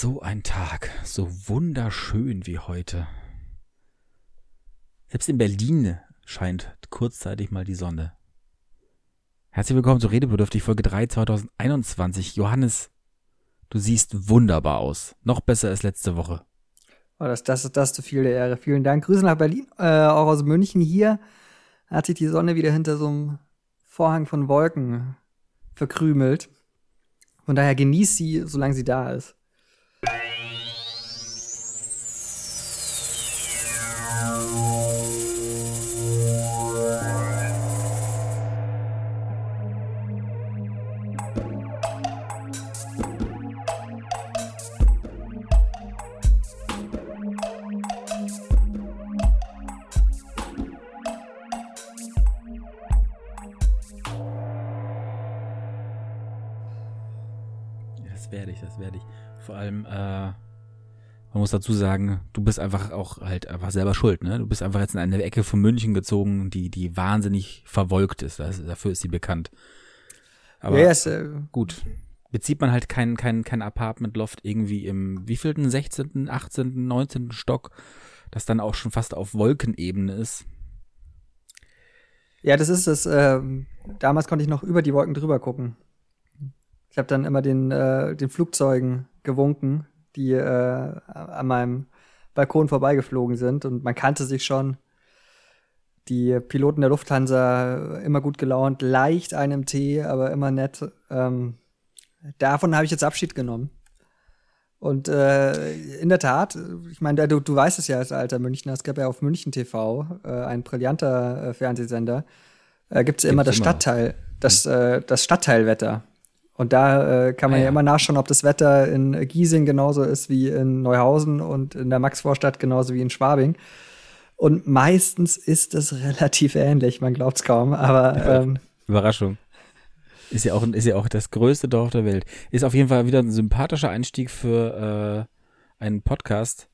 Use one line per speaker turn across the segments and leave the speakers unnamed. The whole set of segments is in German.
So ein Tag, so wunderschön wie heute. Selbst in Berlin scheint kurzzeitig mal die Sonne. Herzlich willkommen zu Redebedürftig Folge 3 2021. Johannes, du siehst wunderbar aus. Noch besser als letzte Woche.
Oh, das, das ist das zu viel der Ehre. Vielen Dank. Grüße nach Berlin, äh, auch aus München. Hier hat sich die Sonne wieder hinter so einem Vorhang von Wolken verkrümelt. Von daher genießt sie, solange sie da ist.
Muss dazu sagen, du bist einfach auch halt einfach selber schuld, ne? Du bist einfach jetzt in eine Ecke von München gezogen, die, die wahnsinnig verwolkt ist. Das, dafür ist sie bekannt. Aber
ja, ist, äh,
gut. Bezieht man halt kein, kein, kein Apartment-Loft irgendwie im wievielten, 16., 18., 19. Stock, das dann auch schon fast auf Wolkenebene ist.
ja, das ist es. ähm, damals konnte ich noch über die Wolken drüber gucken. Ich habe dann immer den, äh, den Flugzeugen gewunken, die äh, an meinem Balkon vorbeigeflogen sind. Und man kannte sich schon. Die Piloten der Lufthansa immer gut gelaunt, leicht einem Tee, aber immer nett. Ähm, davon habe ich jetzt Abschied genommen. Und äh, in der Tat, ich meine, du, du weißt es ja als alter Münchner, es gab ja auf München TV, äh, ein brillanter äh, Fernsehsender, äh, gibt es immer das
immer.
Stadtteil, das, äh, das Stadtteilwetter. Und da äh, kann man
Ah,
ja.
ja.
immer nachschauen, ob das Wetter in Giesing genauso ist wie in Neuhausen und in der Maxvorstadt genauso wie in Schwabing. Und meistens ist es relativ ähnlich, man glaubt es kaum, aber ähm,
Überraschung. Ist ja auch, ist ja auch das größte Dorf der Welt. Ist auf jeden Fall wieder ein sympathischer Einstieg für äh, einen Podcast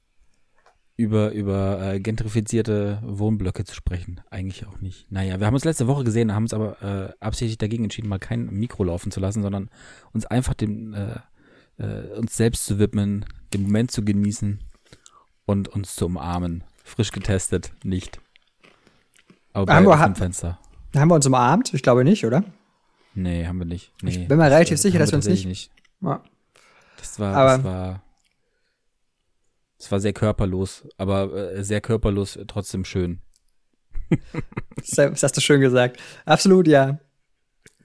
über, über äh, gentrifizierte Wohnblöcke zu sprechen. Eigentlich auch nicht. Naja, wir haben uns letzte Woche gesehen, haben uns aber äh, absichtlich dagegen entschieden, mal kein Mikro laufen zu lassen, sondern uns einfach dem, äh, äh, uns selbst zu widmen, den Moment zu genießen und uns zu umarmen. Frisch getestet, nicht. Aber bei
Haben wir-
offenem Fenster.
haben wir uns umarmt? Ich glaube nicht, oder?
Nee, haben wir nicht. Nee,
Ich bin mir relativ sicher,
haben
dass wir uns
tatsächlich
nicht- Ja.
Das war,
Aber-
das war, das war sehr körperlos, aber äh, sehr körperlos, äh, trotzdem schön.
Das hast du schön gesagt. Absolut, ja.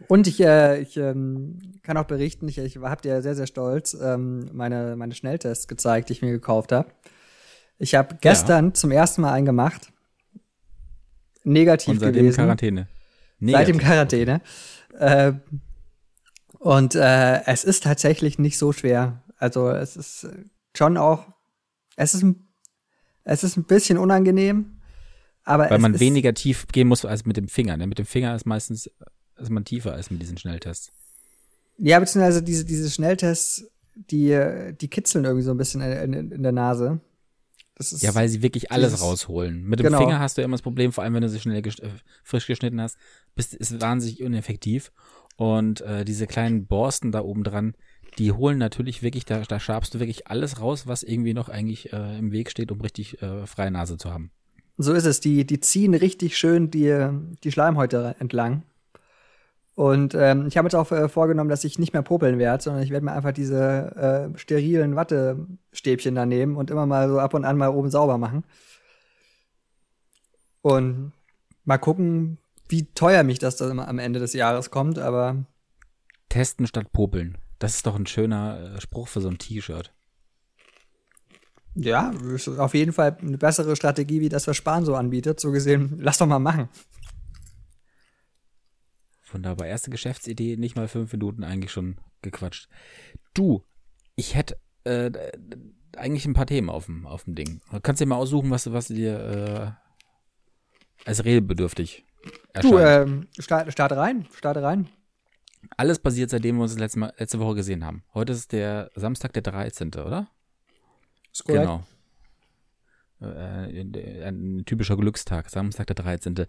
Und ich, äh, ich ähm, kann auch berichten, ich, ich hab dir sehr, sehr stolz ähm, meine, meine Schnelltests gezeigt, die ich mir gekauft habe. Ich habe gestern zum ersten Mal einen gemacht. Negativ
Und seitdem
gewesen.
Quarantäne.
Seit dem
Negativ.
Quarantäne. Äh, und äh, es ist tatsächlich nicht so schwer. Also es ist schon auch, es ist, ein- es ist ein bisschen unangenehm, aber
Weil man weniger tief gehen muss als mit dem Finger. Ne? Mit dem Finger ist meistens ist man tiefer als mit diesen Schnelltests.
Ja, beziehungsweise diese, diese Schnelltests, die, die kitzeln irgendwie so ein bisschen in, in, in der Nase.
Ja, weil sie wirklich alles
dieses-
rausholen. Mit dem
Genau.
Finger hast du immer das Problem, vor allem wenn du sie schnell gesch- äh, frisch geschnitten hast, bist ist wahnsinnig ineffektiv. Und äh, diese kleinen Borsten da oben dran, die holen natürlich wirklich, da, da schabst du wirklich alles raus, was irgendwie noch eigentlich äh, im Weg steht, um richtig äh, freie Nase zu haben.
so ist es. Die, die ziehen richtig schön die, die Schleimhäute entlang. Und ähm, ich habe jetzt auch äh, vorgenommen, dass ich nicht mehr popeln werde, sondern ich werde mir einfach diese äh, sterilen Wattestäbchen da nehmen und immer mal so ab und an mal oben sauber machen. Und mal gucken, wie teuer mich das dann am Ende des Jahres kommt, aber
Testen statt popeln. Das ist doch ein schöner äh, Spruch für so ein T-Shirt.
Ja, ist auf jeden Fall eine bessere Strategie, wie das, was Spahn so anbietet. So gesehen, lass doch mal machen.
Wunderbar. Erste Geschäftsidee, nicht mal fünf Minuten eigentlich schon gequatscht. Du, ich hätte äh, eigentlich ein paar Themen auf dem, auf dem Ding. Du kannst dir mal aussuchen, was, was dir äh, als redebedürftig erscheint.
Du, ähm, start, starte rein, starte rein.
Alles passiert, seitdem wir uns das letzte, Mal, letzte Woche gesehen haben. Heute ist der Samstag, der 13., oder?
Ist korrekt.
Genau. Äh, äh, ein typischer Glückstag, Samstag der 13.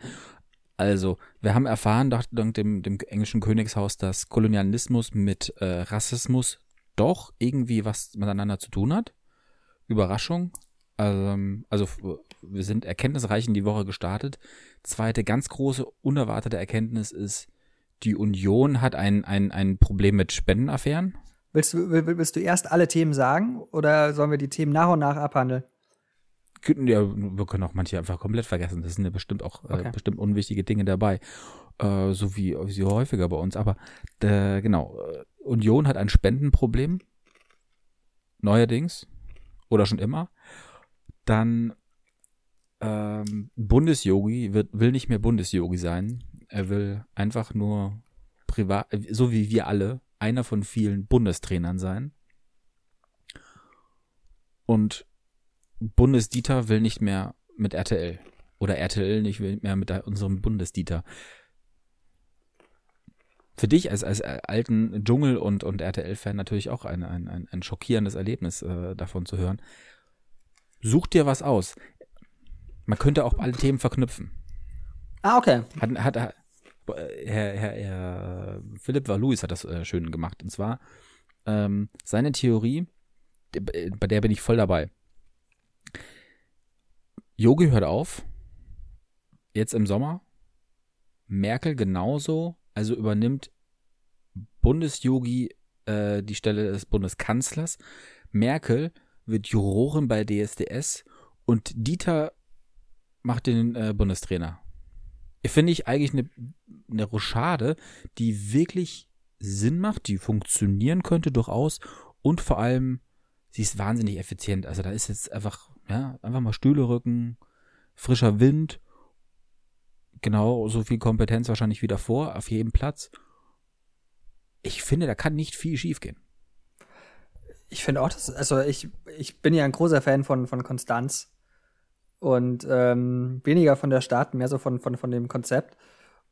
Also, wir haben erfahren, dank dem, dem englischen Königshaus, dass Kolonialismus mit äh, Rassismus doch irgendwie was miteinander zu tun hat. Überraschung. Ähm, also wir sind erkenntnisreich in die Woche gestartet. Zweite ganz große, unerwartete Erkenntnis ist, die Union hat ein, ein, ein Problem mit Spendenaffären.
Willst du, willst du erst alle Themen sagen oder sollen wir die Themen nach und nach abhandeln?
Ja, wir können auch manche einfach komplett vergessen. Das sind ja bestimmt auch äh, okay. äh, bestimmt unwichtige Dinge dabei. Äh, so wie, wie häufiger bei uns. Aber äh, genau, Union hat ein Spendenproblem. Neuerdings. Oder schon immer. Dann ähm, Bundesyogi wird, will nicht mehr Bundesyogi sein. Er will einfach nur privat, so wie wir alle, einer von vielen Bundestrainern sein. Und Bundesdieter will nicht mehr mit RTL. Oder RTL nicht mehr mit unserem Bundesdieter. Für dich als, als alten Dschungel- und, und RTL-Fan natürlich auch ein, ein, ein, ein schockierendes Erlebnis äh, davon zu hören. Such dir was aus. Man könnte auch alle Themen verknüpfen.
Ah, okay.
Hat, hat, Herr, Herr, Herr Philipp Valouis hat das äh, schön gemacht. Und zwar ähm, seine Theorie, bei der bin ich voll dabei. Yogi hört auf. Jetzt im Sommer. Merkel genauso. Also übernimmt Bundesyogi äh, die Stelle des Bundeskanzlers. Merkel wird Jurorin bei DSDS und Dieter macht den äh, Bundestrainer. Finde ich eigentlich eine, eine Rochade, die wirklich Sinn macht, die funktionieren könnte durchaus und vor allem, sie ist wahnsinnig effizient. Also da ist jetzt einfach, ja, einfach mal Stühle rücken, frischer Wind, genau so viel Kompetenz wahrscheinlich wieder vor, auf jedem Platz. Ich finde, da kann nicht viel schiefgehen.
Ich finde auch, dass, also ich, ich bin ja ein großer Fan von, von Konstanz und ähm, weniger von der Stadt, mehr so von, von, von dem Konzept.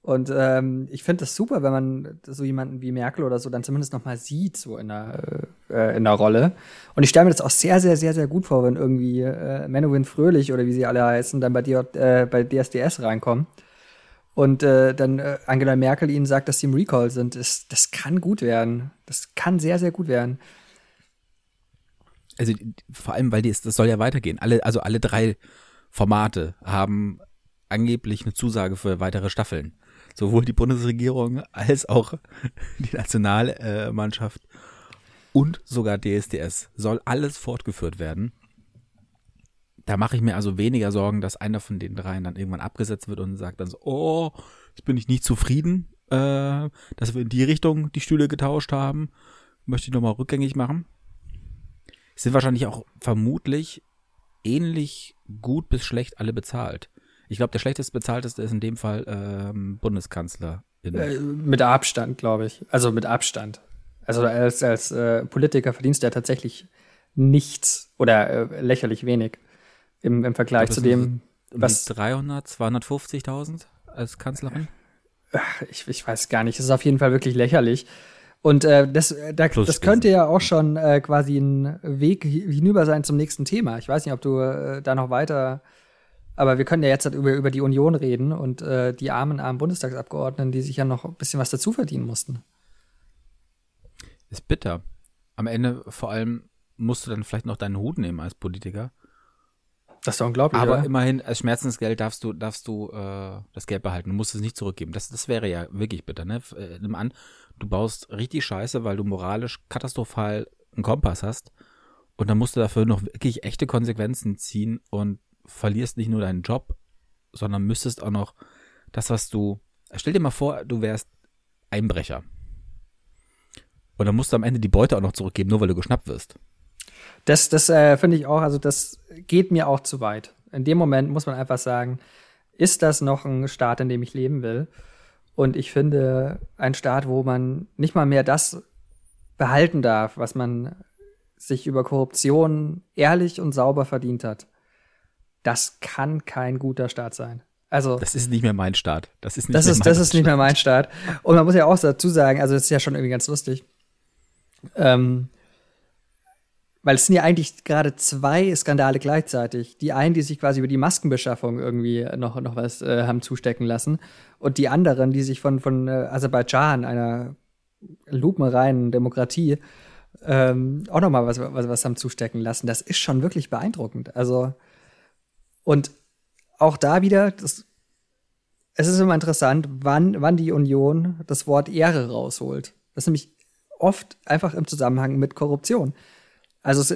Und ähm, ich finde das super, wenn man so jemanden wie Merkel oder so dann zumindest noch mal sieht, so in der, äh, in der Rolle. Und ich stelle mir das auch sehr, sehr, sehr, sehr gut vor, wenn irgendwie äh, Menowin Fröhlich oder wie sie alle heißen, dann bei, dir, äh, bei DSDS reinkommen. Und äh, dann äh, Angela Merkel ihnen sagt, dass sie im Recall sind. Das, das kann gut werden. Das kann sehr, sehr gut werden.
Also vor allem, weil die, das soll ja weitergehen. Alle, also alle drei Formate haben angeblich eine Zusage für weitere Staffeln. Sowohl die Bundesregierung als auch die Nationalmannschaft und sogar DSDS soll alles fortgeführt werden. Da mache ich mir also weniger Sorgen, dass einer von den dreien dann irgendwann abgesetzt wird und sagt dann so, oh, jetzt bin ich nicht zufrieden, äh, dass wir in die Richtung die Stühle getauscht haben. Möchte ich nochmal rückgängig machen. sind wahrscheinlich auch vermutlich ähnlich gut bis schlecht alle bezahlt. Ich glaube, der schlechtest bezahlteste ist in dem Fall ähm, Bundeskanzler.
Äh, mit Abstand, glaube ich. Also mit Abstand. Also als, als äh, Politiker verdienst du ja tatsächlich nichts oder äh, lächerlich wenig im, im Vergleich glaub, zu dem,
was 300, 250.000 als Kanzlerin.
Ich, ich weiß gar nicht. Es ist auf jeden Fall wirklich lächerlich. Und äh, das, äh, da, das könnte ja auch schon äh, quasi ein Weg hinüber sein zum nächsten Thema. Ich weiß nicht, ob du äh, da noch weiter. Aber wir können ja jetzt halt über, über die Union reden und äh, die armen, armen Bundestagsabgeordneten, die sich ja noch ein bisschen was dazu verdienen mussten.
Ist bitter. Am Ende vor allem musst du dann vielleicht noch deinen Hut nehmen als Politiker.
Das ist unglaublich.
Aber
oder?
immerhin, als Schmerzensgeld darfst du, darfst du äh, das Geld behalten. Du musst es nicht zurückgeben. Das, das wäre ja wirklich bitter, ne? Äh, nimm an, du baust richtig Scheiße, weil du moralisch katastrophal einen Kompass hast. Und dann musst du dafür noch wirklich echte Konsequenzen ziehen und verlierst nicht nur deinen Job, sondern müsstest auch noch das, was du. Stell dir mal vor, du wärst Einbrecher. Und dann musst du am Ende die Beute auch noch zurückgeben, nur weil du geschnappt wirst.
Das, das äh, finde ich auch, also das geht mir auch zu weit. In dem Moment muss man einfach sagen, ist das noch ein Staat, in dem ich leben will? Und ich finde, ein Staat, wo man nicht mal mehr das behalten darf, was man sich über Korruption ehrlich und sauber verdient hat, das kann kein guter Staat sein. Also
das ist nicht mehr mein Staat. Das ist nicht
das
mehr
ist,
mein
das ist nicht mehr mein Staat. Und man muss ja auch dazu sagen, also das ist ja schon irgendwie ganz lustig. Ähm, weil es sind ja eigentlich gerade zwei Skandale gleichzeitig. Die einen, die sich quasi über die Maskenbeschaffung irgendwie noch, noch was äh, haben zustecken lassen. Und die anderen, die sich von, von äh, Aserbaidschan, einer lupenreinen Demokratie, ähm, auch nochmal was, was, was haben zustecken lassen. Das ist schon wirklich beeindruckend. Also, und auch da wieder, das, es ist immer interessant, wann, wann die Union das Wort Ehre rausholt. Das ist nämlich oft einfach im Zusammenhang mit Korruption. Also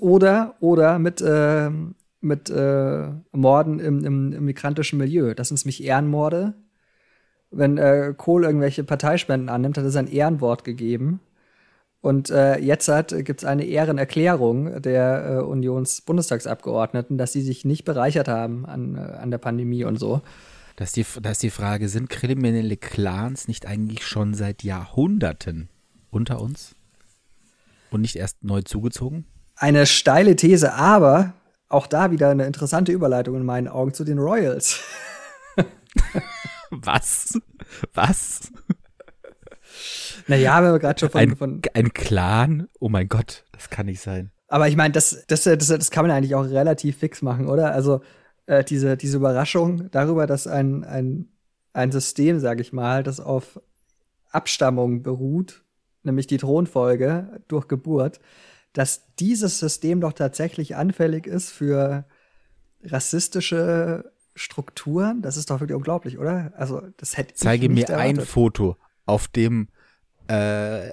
oder oder mit äh, mit äh, Morden im, im, im migrantischen Milieu. Das sind nämlich Ehrenmorde. Wenn äh, Kohl irgendwelche Parteispenden annimmt, hat es ein Ehrenwort gegeben. Und äh, jetzt gibt es eine Ehrenerklärung der äh, Unionsbundestagsabgeordneten, dass sie sich nicht bereichert haben an, äh, an der Pandemie und so.
Das die, das ist die Frage, sind kriminelle Clans nicht eigentlich schon seit Jahrhunderten unter uns? Und nicht erst neu zugezogen?
Eine steile These, aber auch da wieder eine interessante Überleitung in meinen Augen zu den Royals.
Was? Was?
Naja, wenn wir gerade schon von
ein,
von
ein Clan? Oh mein Gott, das kann nicht sein.
Aber ich meine, das, das, das, das kann man eigentlich auch relativ fix machen, oder? Also äh, diese, diese Überraschung darüber, dass ein, ein, ein System, sage ich mal, das auf Abstammung beruht, nämlich die Thronfolge durch Geburt, dass dieses System doch tatsächlich anfällig ist für rassistische Strukturen, das ist doch wirklich unglaublich, oder? Also, das hätte
Zeige mir
erwartet.
ein Foto, auf dem äh,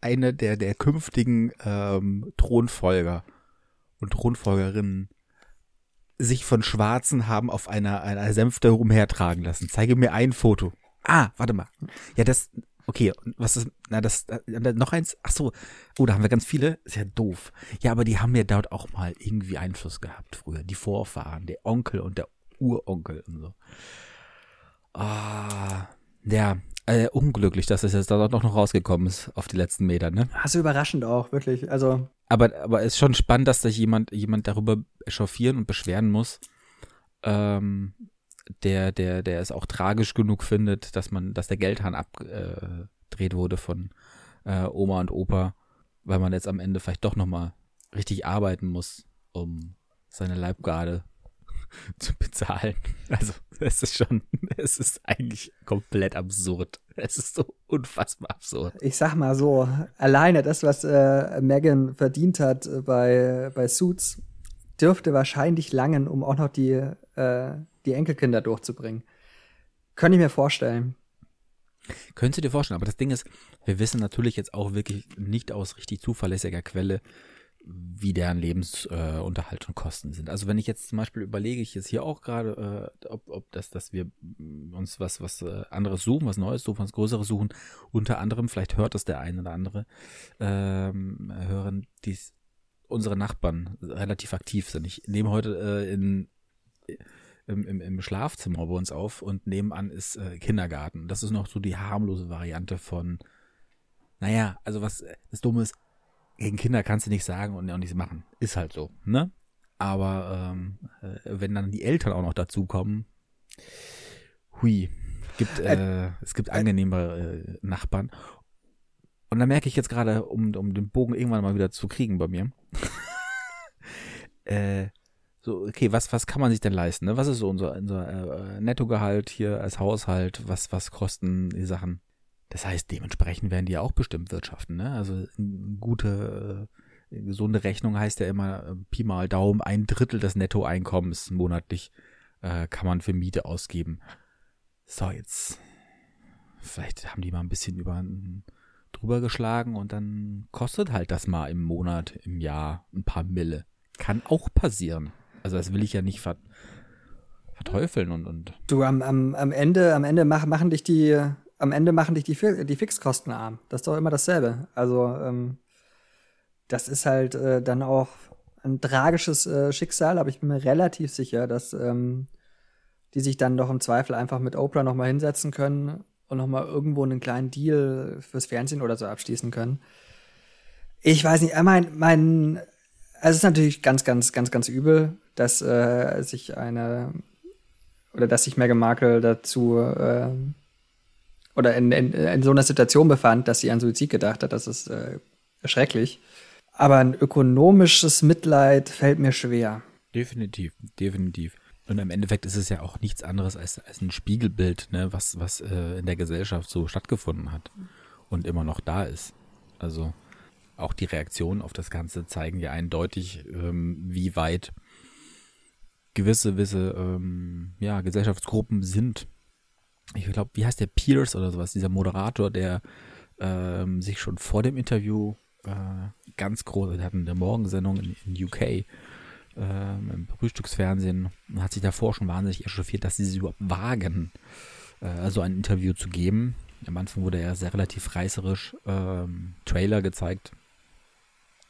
eine der, der künftigen ähm, Thronfolger und Thronfolgerinnen sich von Schwarzen haben auf einer, einer Sänfte umhertragen lassen. Zeige mir ein Foto. Ah, warte mal. Ja, das, okay, was ist, na, das, äh, noch eins, ach so, oh, da haben wir ganz viele, ist ja doof. Ja, aber die haben ja dort auch mal irgendwie Einfluss gehabt früher, die Vorfahren, der Onkel und der Uronkel und so. Ah, ja, äh, unglücklich, dass es jetzt da doch noch rausgekommen ist auf die letzten Meter, ne?
Also überraschend auch, wirklich. Also.
Aber, aber es ist schon spannend, dass sich jemand, jemand darüber echauffieren und beschweren muss, ähm, der, der, der es auch tragisch genug findet, dass man, dass der Geldhahn abgedreht wurde von äh, Oma und Opa, weil man jetzt am Ende vielleicht doch nochmal richtig arbeiten muss, um seine Leibgarde zu bezahlen. Also es ist schon, es ist eigentlich komplett absurd. Es ist so unfassbar absurd.
Ich sag mal so, alleine das, was äh, Megan verdient hat äh, bei, bei Suits, dürfte wahrscheinlich langen, um auch noch die, äh, die Enkelkinder durchzubringen. Könnte ich mir vorstellen.
Könntest du dir vorstellen, aber das Ding ist, wir wissen natürlich jetzt auch wirklich nicht aus richtig zuverlässiger Quelle, wie deren Lebensunterhalt äh, und Kosten sind. Also wenn ich jetzt zum Beispiel überlege, ich jetzt hier auch gerade, äh, ob, ob das, dass wir uns was, was äh, anderes suchen, was Neues suchen, was Größeres suchen, unter anderem, vielleicht hört das der eine oder andere, ähm, hören, dies unsere Nachbarn relativ aktiv sind. Ich nehme heute äh, in im, im, im Schlafzimmer bei uns auf und nebenan ist äh, Kindergarten. Das ist noch so die harmlose Variante von, naja, also was das Dumme ist, gegen Kinder kannst du nicht sagen und auch nichts machen. Ist halt so, ne? Aber ähm, äh, wenn dann die Eltern auch noch dazukommen, hui, gibt, äh, es gibt angenehmere äh, Nachbarn. Und da merke ich jetzt gerade, um, um den Bogen irgendwann mal wieder zu kriegen bei mir, äh, so, okay, was, was kann man sich denn leisten? Ne? Was ist so unser, unser äh, Nettogehalt hier als Haushalt? Was, was kosten die Sachen? Das heißt, dementsprechend werden die ja auch bestimmt wirtschaften. Ne? Also eine gute, äh, gesunde Rechnung heißt ja immer äh, Pi mal Daumen, ein Drittel des Nettoeinkommens monatlich äh, kann man für Miete ausgeben. So, jetzt vielleicht haben die mal ein bisschen über drüber geschlagen und dann kostet halt das mal im Monat, im Jahr ein paar Mille. Kann auch passieren. Also das will ich ja nicht ver verteufeln und, und.
Du, am, am, am Ende, am Ende mach, machen dich die, am Ende machen dich die, die Fixkosten arm. Das ist doch immer dasselbe. Also, ähm, das ist halt äh, dann auch ein tragisches äh, Schicksal, aber ich bin mir relativ sicher, dass ähm, die sich dann doch im Zweifel einfach mit Oprah noch mal hinsetzen können und noch mal irgendwo einen kleinen Deal fürs Fernsehen oder so abschließen können. Ich weiß nicht, mein, mein, also es ist natürlich ganz, ganz, ganz, ganz übel, dass äh, sich eine oder dass sich Meghan Markle dazu äh, oder in, in, in, so einer Situation befand, dass sie an Suizid gedacht hat. Das ist äh, schrecklich. Aber ein ökonomisches Mitleid fällt mir schwer.
Definitiv, definitiv. Und im Endeffekt ist es ja auch nichts anderes als, als ein Spiegelbild, ne, was, was äh, in der Gesellschaft so stattgefunden hat und immer noch da ist. Also auch die Reaktionen auf das Ganze zeigen ja eindeutig, ähm, wie weit gewisse, gewisse ähm, ja, Gesellschaftsgruppen sind. Ich glaube, wie heißt der Pierce oder sowas, dieser Moderator, der ähm, sich schon vor dem Interview äh, ganz groß, der hat eine Morgensendung in, in UK äh, im Frühstücksfernsehen und hat sich davor schon wahnsinnig echauffiert, dass sie sich überhaupt wagen, äh, also ein Interview zu geben. Am Anfang wurde er sehr relativ reißerisch ähm, Trailer gezeigt,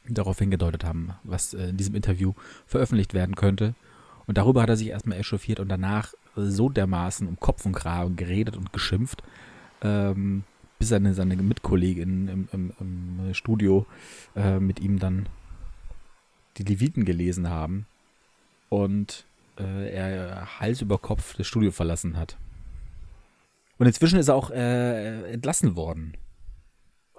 darauf hingedeutet haben, was äh, in diesem Interview veröffentlicht werden könnte. Und darüber hat er sich erstmal echauffiert und danach so dermaßen um Kopf und Graben geredet und geschimpft, ähm, bis seine, seine Mitkollegin im, im, im Studio äh, mit ihm dann die Leviten gelesen haben und äh, er Hals über Kopf das Studio verlassen hat. Und inzwischen ist er auch äh, entlassen worden.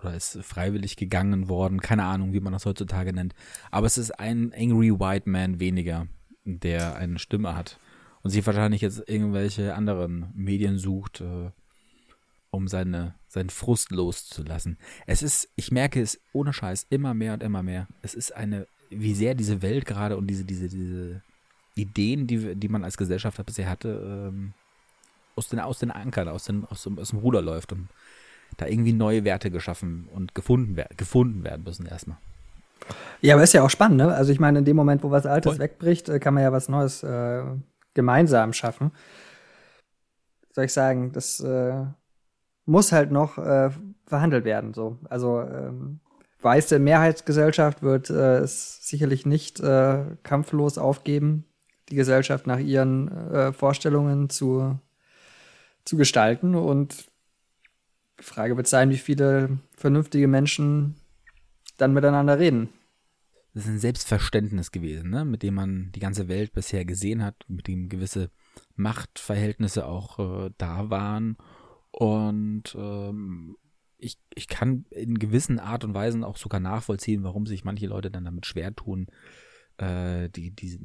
Oder ist freiwillig gegangen worden. Keine Ahnung, wie man das heutzutage nennt. Aber es ist ein Angry White Man weniger, der eine Stimme hat. Und sich wahrscheinlich jetzt irgendwelche anderen Medien sucht, äh, um seine, seinen Frust loszulassen. Es ist, ich merke es ohne Scheiß immer mehr und immer mehr. Es ist eine, wie sehr diese Welt gerade und diese, diese, diese Ideen, die, die man als Gesellschaft bisher hatte, ähm, aus den, aus den Ankern, aus, den, aus, dem, aus dem Ruder läuft und da irgendwie neue Werte geschaffen und gefunden, gefunden werden müssen erstmal.
Ja, aber ist ja auch spannend, ne? Also ich meine, in dem Moment, wo was Altes Voll. wegbricht, äh, kann man ja was Neues äh, gemeinsam schaffen. Soll ich sagen, das äh, muss halt noch äh, verhandelt werden. So. Also ähm, weiße Mehrheitsgesellschaft wird äh, es sicherlich nicht äh, kampflos aufgeben, die Gesellschaft nach ihren äh, Vorstellungen zu zu gestalten. Und Frage wird sein, wie viele vernünftige Menschen dann miteinander reden.
Das ist ein Selbstverständnis gewesen, ne? mit dem man die ganze Welt bisher gesehen hat, mit dem gewisse Machtverhältnisse auch äh, da waren. Und ähm, ich, ich kann in gewissen Art und Weisen auch sogar nachvollziehen, warum sich manche Leute dann damit schwer tun, äh, die, die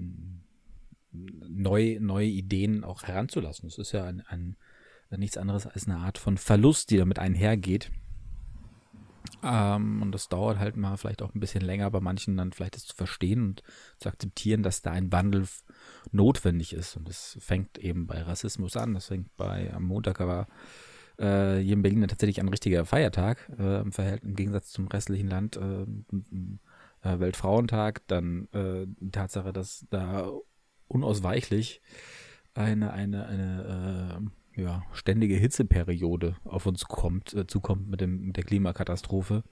neu, neue Ideen auch heranzulassen. Das ist ja ein, ein nichts anderes als eine Art von Verlust, die damit einhergeht. Ähm, und das dauert halt mal vielleicht auch ein bisschen länger bei manchen dann vielleicht das zu verstehen und zu akzeptieren, dass da ein Wandel notwendig ist. Und das fängt eben bei Rassismus an. Das fängt bei, am Montag war äh, hier in Berlin tatsächlich ein richtiger Feiertag äh, im, Verhältnis, im Gegensatz zum restlichen Land. Äh, äh Weltfrauentag, dann äh, die Tatsache, dass da unausweichlich eine, eine, eine äh, ja, ständige Hitzeperiode auf uns kommt, äh, zukommt mit, dem, mit der Klimakatastrophe.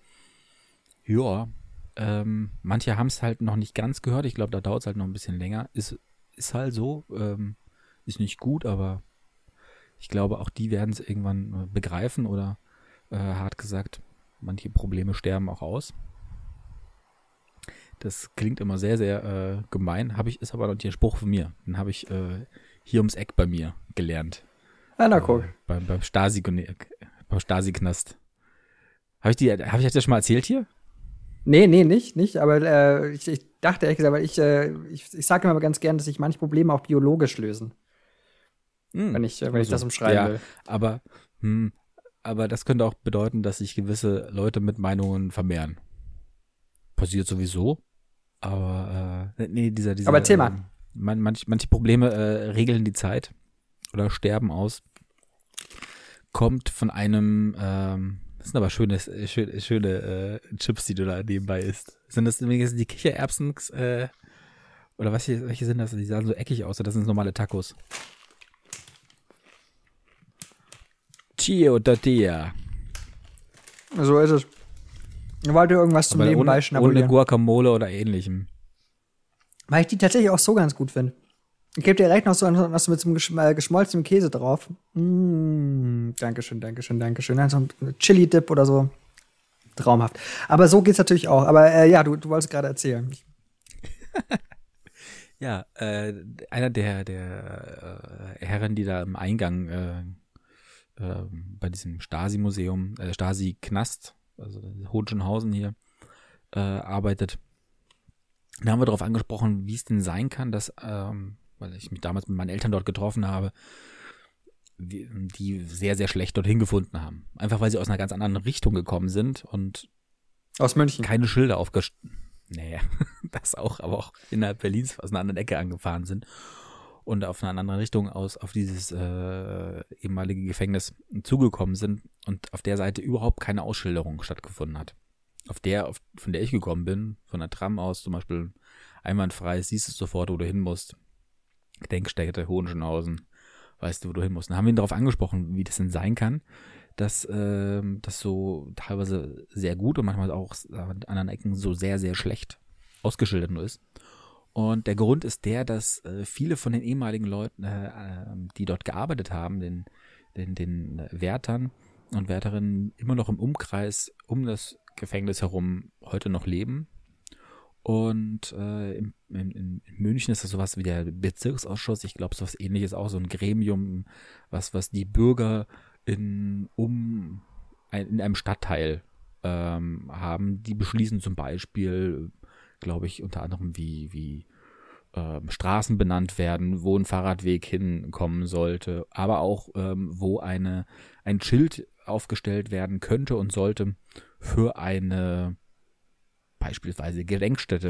Ja, ähm, manche haben es halt noch nicht ganz gehört. Ich glaube, da dauert es halt noch ein bisschen länger. Ist, ist halt so. Ähm, ist nicht gut, aber ich glaube, auch die werden es irgendwann äh, begreifen oder äh, hart gesagt, manche Probleme sterben auch aus. Das klingt immer sehr, sehr äh, gemein. Habe ich, ist aber noch der Spruch von mir. Den habe ich äh, hier ums Eck bei mir gelernt.
Ja, na guck.
Beim, beim Stasi, Stasi-Knast. Habe ich, die, hab ich das schon mal erzählt hier?
Nee, nee, nicht, nicht. Aber äh, ich, ich dachte ehrlich gesagt, weil ich, äh, ich, ich sage immer ganz gern, dass sich manche Probleme auch biologisch lösen. Hm, wenn ich, wenn also, ich das umschreiben ja, will.
Aber, hm, aber das könnte auch bedeuten, dass sich gewisse Leute mit Meinungen vermehren. Passiert sowieso. Aber äh, nee, dieser, dieser.
Aber erzähl mal.
Äh, man, manch, manche Probleme äh, regeln die Zeit oder sterben aus kommt von einem, ähm, das sind aber schöne, schöne, schöne äh, Chips, die du da nebenbei isst. Sind das übrigens die Kichererbsen, äh, oder was, welche sind das? Die sahen so eckig aus, das sind normale Tacos? Chio Tortilla.
So ist es. Wollt ihr irgendwas zum Nebenbei ohne,
schnabulieren? Ohne Guacamole oder ähnlichem.
Weil ich die tatsächlich auch so ganz gut finde. Ich gebe dir recht noch so was mit so einem äh, geschmolzenen Käse drauf. Mm, Dankeschön, Dankeschön, Dankeschön. So ein Chili-Dip oder so. Traumhaft. Aber so geht's natürlich auch. Aber äh, ja, du, du wolltest gerade erzählen.
ja, äh, einer der, der äh, Herren, die da im Eingang äh, äh, bei diesem Stasi-Museum, äh, Stasi-Knast, also Hohenschönhausen hier, äh, arbeitet, da haben wir darauf angesprochen, wie es denn sein kann, dass ähm, weil ich mich damals mit meinen Eltern dort getroffen habe, die sehr, sehr schlecht dorthin gefunden haben. Einfach weil sie aus einer ganz anderen Richtung gekommen sind und
Aus München.
keine Schilder aufgestellt. Nee, das auch, aber auch innerhalb Berlins aus einer anderen Ecke angefahren sind und auf einer anderen Richtung aus auf dieses äh, ehemalige Gefängnis zugekommen sind und auf der Seite überhaupt keine Ausschilderung stattgefunden hat. Auf der, auf, von der ich gekommen bin, von der Tram aus zum Beispiel einwandfrei, siehst du sofort, wo du hin musst. Gedenkstätte, Hohenschönhausen, weißt du, wo du hin musst. Dann haben wir ihn darauf angesprochen, wie das denn sein kann, dass äh, das so teilweise sehr gut und manchmal auch an anderen Ecken so sehr, sehr schlecht ausgeschildert nur ist. Und der Grund ist der, dass äh, viele von den ehemaligen Leuten, äh, äh, die dort gearbeitet haben, den, den, den Wärtern und Wärterinnen immer noch im Umkreis um das Gefängnis herum heute noch leben. Und äh, in, in, in München ist das sowas wie der Bezirksausschuss. Ich glaube, sowas ähnliches auch, so ein Gremium, was, was die Bürger in, um in einem Stadtteil ähm, haben. Die beschließen zum Beispiel, glaube ich, unter anderem wie, wie ähm, Straßen benannt werden, wo ein Fahrradweg hinkommen sollte, aber auch ähm, wo eine, ein Schild aufgestellt werden könnte und sollte für eine beispielsweise Gedenkstätte.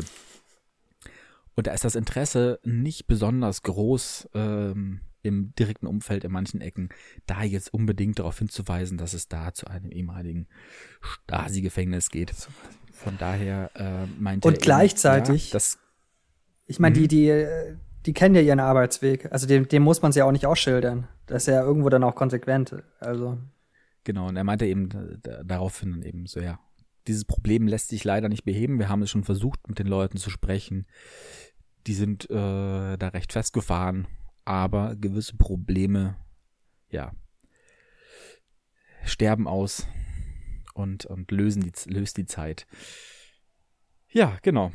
Und da ist das Interesse nicht besonders groß ähm, im direkten Umfeld in manchen Ecken, da jetzt unbedingt darauf hinzuweisen, dass es da zu einem ehemaligen Stasi-Gefängnis geht. Von daher äh, meinte
Und
er eben,
gleichzeitig-
ja, das
Ich meine,
Mhm.
die, die, die kennen ja ihren Arbeitsweg. Also dem, dem muss man es ja auch nicht ausschildern. Das ist ja irgendwo dann auch konsequent. Also.
Genau, und er meinte eben da- daraufhin dann eben so, ja, dieses Problem lässt sich leider nicht beheben. Wir haben es schon versucht, mit den Leuten zu sprechen. Die sind äh, da recht festgefahren, aber gewisse Probleme, ja, sterben aus und, und lösen die, löst die Zeit. Ja, genau.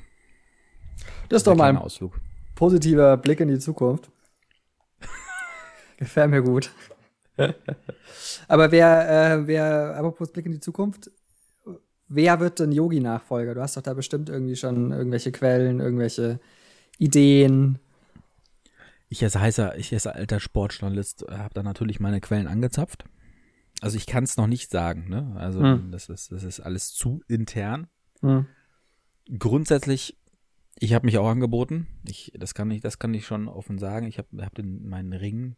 Das ist doch
Der
mal ein
Ausflug.
positiver Blick in die Zukunft. Gefällt mir gut. Aber wer, äh, wer, apropos Blick in die Zukunft, wer wird denn Yogi-Nachfolger? Du hast doch da bestimmt irgendwie schon irgendwelche Quellen, irgendwelche Ideen.
Ich als heißer, ich als alter Sportjournalist habe da natürlich meine Quellen angezapft. Also ich kann es noch nicht sagen, ne? Also
Hm.
das ist das ist alles zu intern.
Hm.
Grundsätzlich, ich habe mich auch angeboten. Ich, das kann ich, das kann ich schon offen sagen. Ich habe hab den meinen Ring.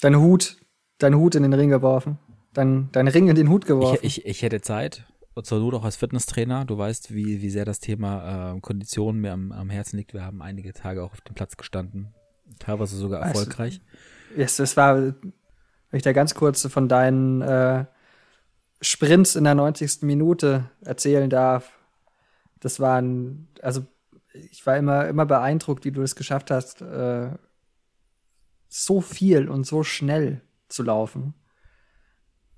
Dein Hut, dein Hut in den Ring geworfen. Dein, dein Ring in den Hut geworfen.
Ich, ich, ich hätte Zeit. Und zur Not auch als Fitnesstrainer. Du weißt, wie, wie sehr das Thema äh, Kondition mir am, am Herzen liegt. Wir haben einige Tage auch auf dem Platz gestanden. Teilweise sogar erfolgreich.
Yes, das war, wenn ich da ganz kurz von deinen äh, Sprints in der 90. Minute erzählen darf. Das waren, also ich war immer, immer beeindruckt, wie du es geschafft hast, äh, so viel und so schnell zu laufen.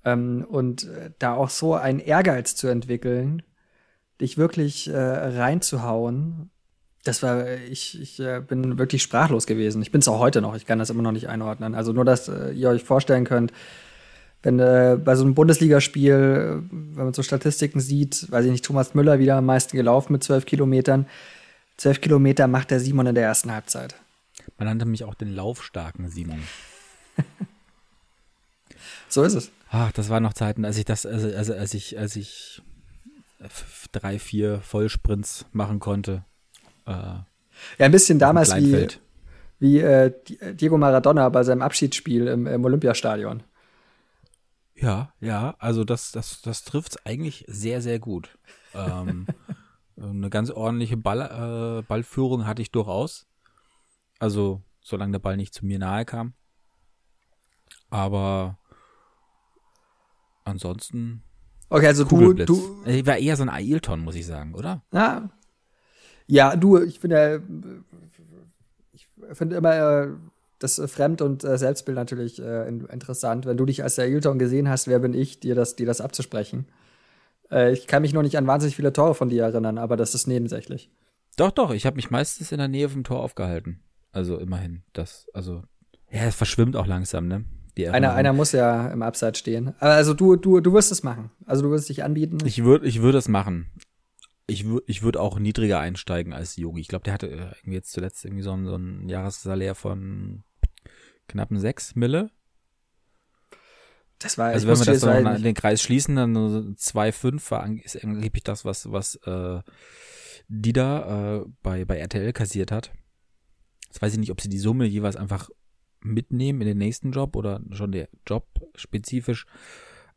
Ähm, und äh, da auch so einen Ehrgeiz zu entwickeln, dich wirklich äh, reinzuhauen. Das war, ich, ich äh, bin wirklich sprachlos gewesen. Ich bin es auch heute noch, ich kann das immer noch nicht einordnen. Also nur, dass äh, ihr euch vorstellen könnt, wenn äh, bei so einem Bundesligaspiel, äh, wenn man so Statistiken sieht, weiß ich nicht, Thomas Müller wieder am meisten gelaufen mit zwölf Kilometern. Zwölf Kilometer macht der Simon in der ersten Halbzeit.
Man nannte mich auch den laufstarken Simon.
So ist es.
Ach, das waren noch Zeiten, als ich das, also, also als ich, als ich drei, vier Vollsprints machen konnte. Äh,
Ja, ein bisschen damals wie, wie äh, Di- Diego Maradona bei seinem Abschiedsspiel im, im Olympiastadion.
Ja, ja, also das, das, das trifft's eigentlich sehr, sehr gut. Ähm, eine ganz ordentliche Ball, äh, Ballführung hatte ich durchaus. Also, solange der Ball nicht zu mir nahe kam. Aber ansonsten
Okay, also du, du,
Ich war eher so ein Ailton, muss ich sagen, oder?
Ja. Ja, du, ich finde, ich finde immer äh, das Fremd- und äh, Selbstbild natürlich äh, in- interessant. Wenn du dich als der Ailton gesehen hast, wer bin ich, dir das, dir das abzusprechen? Äh, ich kann mich noch nicht an wahnsinnig viele Tore von dir erinnern, aber das ist nebensächlich.
Doch, doch, ich habe mich meistens in der Nähe vom Tor aufgehalten. Also immerhin. Das, also, ja, es verschwimmt auch langsam, ne? Die
Einer, einer muss ja im Abseits stehen. Aber also du, du, du wirst es machen. Also du wirst dich anbieten.
Ich würde ich würde es machen. Ich würde ich würde auch niedriger einsteigen als Yogi. Ich glaube, der hatte äh, irgendwie jetzt zuletzt irgendwie so ein, so ein Jahressalär von knappen sechs Mille.
Das war,
Also wenn wir das dann noch den Kreis schließen, dann 2,5 war an- ist angeblich das, was, was äh, die da äh, bei, bei RTL kassiert hat. Jetzt weiß ich nicht, ob sie die Summe jeweils einfach mitnehmen in den nächsten Job oder schon der Job spezifisch.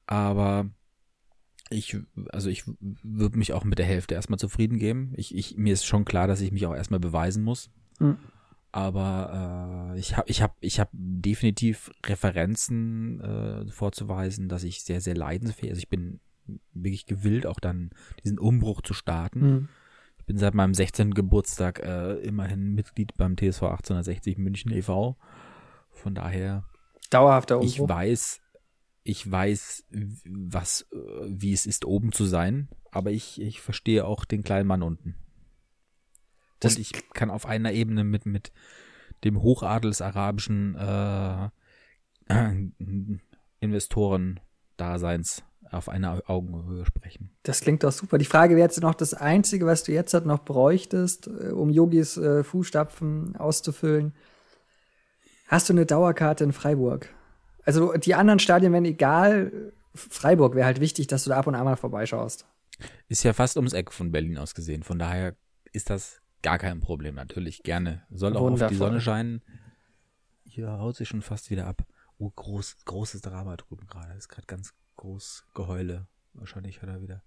Aber ich, also ich würde mich auch mit der Hälfte erstmal zufrieden geben. Ich, ich, mir ist schon klar, dass ich mich auch erstmal beweisen muss.
Hm.
Aber äh, ich habe ich hab, ich hab definitiv Referenzen äh, vorzuweisen, dass ich sehr, sehr leidensfähig, also ich bin wirklich gewillt, auch dann diesen Umbruch zu starten.
Hm.
Ich bin seit meinem 16. Geburtstag äh, immerhin Mitglied beim TSV 1860 München e.V. Von daher,
Dauerhafter
ich
Umbruch.
weiß, ich weiß, was, äh, wie es ist, oben zu sein, aber ich, ich verstehe auch den kleinen Mann unten.
Das-
Und ich kann auf einer Ebene mit, mit dem Hochadel des arabischen äh, Investoren-Daseins auf einer Augenhöhe sprechen.
Das klingt doch super. Die Frage wäre jetzt noch das Einzige, was du jetzt halt noch bräuchtest, äh, um Yogis äh, Fußstapfen auszufüllen. Hast du eine Dauerkarte in Freiburg? Also die anderen Stadien wären egal. Freiburg wäre halt wichtig, dass du da ab und an mal vorbeischaust.
Ist ja fast ums Eck von Berlin aus gesehen. Von daher ist das gar kein Problem. Natürlich, gerne. Soll auch auf die
Wundervoll.
Sonne scheinen. Hier haut sich schon fast wieder ab. Oh, groß, großes Drama drüben gerade. Ist gerade ganz groß Geheule. Wahrscheinlich hat er wieder.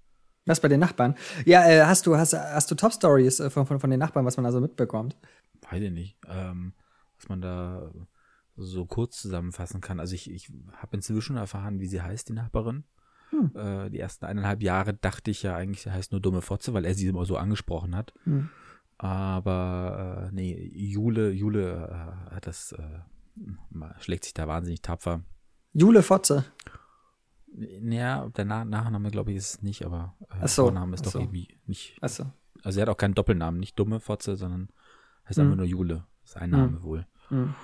Was bei den Nachbarn? Ja, äh, hast du hast, hast du Top Stories äh, von, von, von den Nachbarn, was man also mitbekommt?
Weiß ich nicht. Ähm, was man da so kurz zusammenfassen kann. Also ich, ich habe inzwischen erfahren, wie sie heißt, die Nachbarin.
Hm.
Äh, die ersten eineinhalb Jahre dachte ich ja eigentlich, sie heißt nur dumme Fotze, weil er sie immer so angesprochen hat.
Hm.
Aber äh, nee, Jule, Jule äh, hat das, äh, schlägt sich da wahnsinnig tapfer.
Jule Fotze.
Ja, der Na Nachname, glaube ich, ist es nicht, aber äh,
Ach so,
Vorname ist
ach
doch
so.
irgendwie nicht.
Achso.
Also er hat auch keinen Doppelnamen, nicht dumme Fotze, sondern heißt
Hm.
einfach nur Jule. Ist ein Name wohl.
Hm.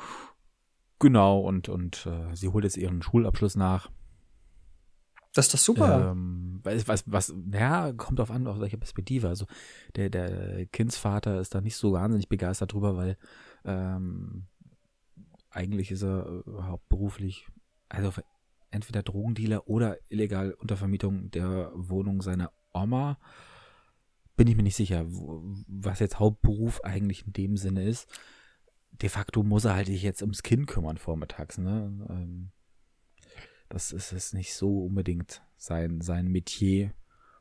Genau, und, und äh, sie holt jetzt ihren Schulabschluss nach.
Das ist doch super.
Ähm, was, was, was, ja, kommt auf an, aus welcher Perspektive. Also der, der Kindsvater ist da nicht so wahnsinnig begeistert drüber, weil ähm, eigentlich ist er äh, hauptberuflich, also entweder Drogendealer oder illegal Untervermietung der Wohnung seiner Oma. Bin ich mir nicht sicher, was jetzt Hauptberuf eigentlich in dem Sinne ist. De facto muss er halt sich jetzt ums Kind kümmern vormittags, ne? Ähm, das ist es nicht so unbedingt sein, sein Metier.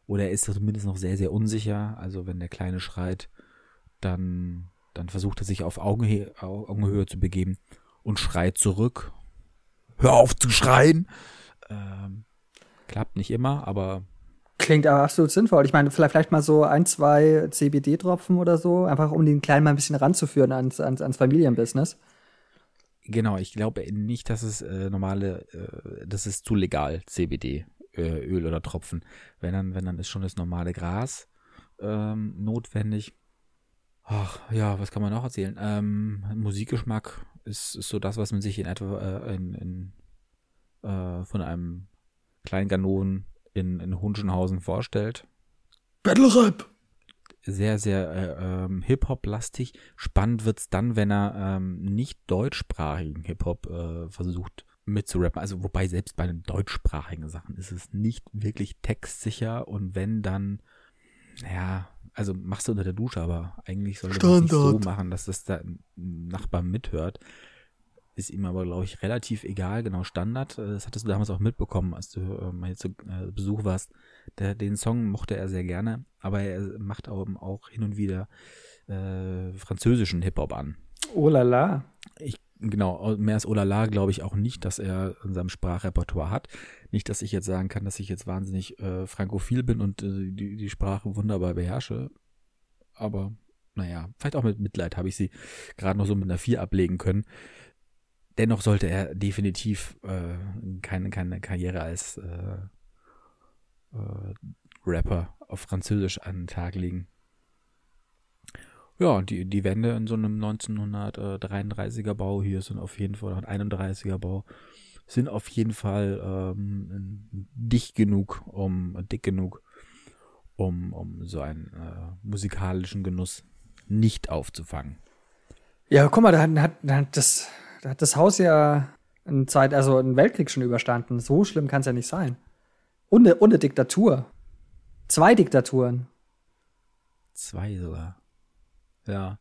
Oder er ist zumindest noch sehr, sehr unsicher. Also wenn der Kleine schreit, dann, dann versucht er sich auf Augenhö Au- Augenhöhe zu begeben und schreit zurück. Hör auf zu schreien! Ähm, klappt nicht immer, aber
Klingt aber absolut sinnvoll. Ich meine, vielleicht, vielleicht mal so ein, zwei CBD-Tropfen oder so, einfach um den Kleinen mal ein bisschen ranzuführen ans, ans, ans Familienbusiness.
Genau, ich glaube nicht, dass es äh, normale, äh, das ist zu legal, CBD, äh, Öl oder Tropfen. Wenn dann, wenn dann ist schon das normale Gras ähm, notwendig. Ach, ja, was kann man noch erzählen? Ähm, Musikgeschmack ist, ist so das, was man sich in etwa äh, in, in, äh, von einem kleinen Ganoven in, in Hunschenhausen vorstellt
Battle Rap!
sehr, sehr äh, ähm, Hip-Hop-lastig. Spannend wird's dann, wenn er ähm, nicht deutschsprachigen Hip-Hop äh, versucht mitzurappen. Also wobei selbst bei den deutschsprachigen Sachen ist es nicht wirklich textsicher und wenn dann, ja, also machst du unter der Dusche, aber eigentlich sollte man es nicht so machen, dass das da ein Nachbar mithört. Ist ihm aber, glaube ich, relativ egal, genau Standard. Äh, Das hattest du damals auch mitbekommen, als du äh, mal hier zu äh, Besuch warst. Der, den Song mochte er sehr gerne, aber er macht auch, auch hin und wieder äh, französischen Hip-Hop an.
Oh la la.
Ich, genau, mehr als Olala glaube ich auch nicht, dass er in seinem Sprachrepertoire hat. Nicht, dass ich jetzt sagen kann, dass ich jetzt wahnsinnig äh, frankophil bin und die, die Sprache wunderbar beherrsche. Aber naja, vielleicht auch mit Mitleid habe ich sie gerade noch so mit einer 4 ablegen können. Dennoch sollte er definitiv äh, keine, keine Karriere als äh, äh, Rapper auf Französisch an den Tag legen. Ja, die, die Wände in so einem 1933er Bau hier sind auf jeden Fall, oder ein 31er Bau, sind auf jeden Fall ähm, dicht genug, um, dick genug, um, um so einen äh, musikalischen Genuss nicht aufzufangen.
Ja, guck mal, da hat, hat, hat, das, da hat das Haus ja eine Zeit, also einen Weltkrieg schon überstanden. So schlimm kann es ja nicht sein. Und eine, und eine Diktatur. Zwei Diktaturen.
Zwei sogar. Ja.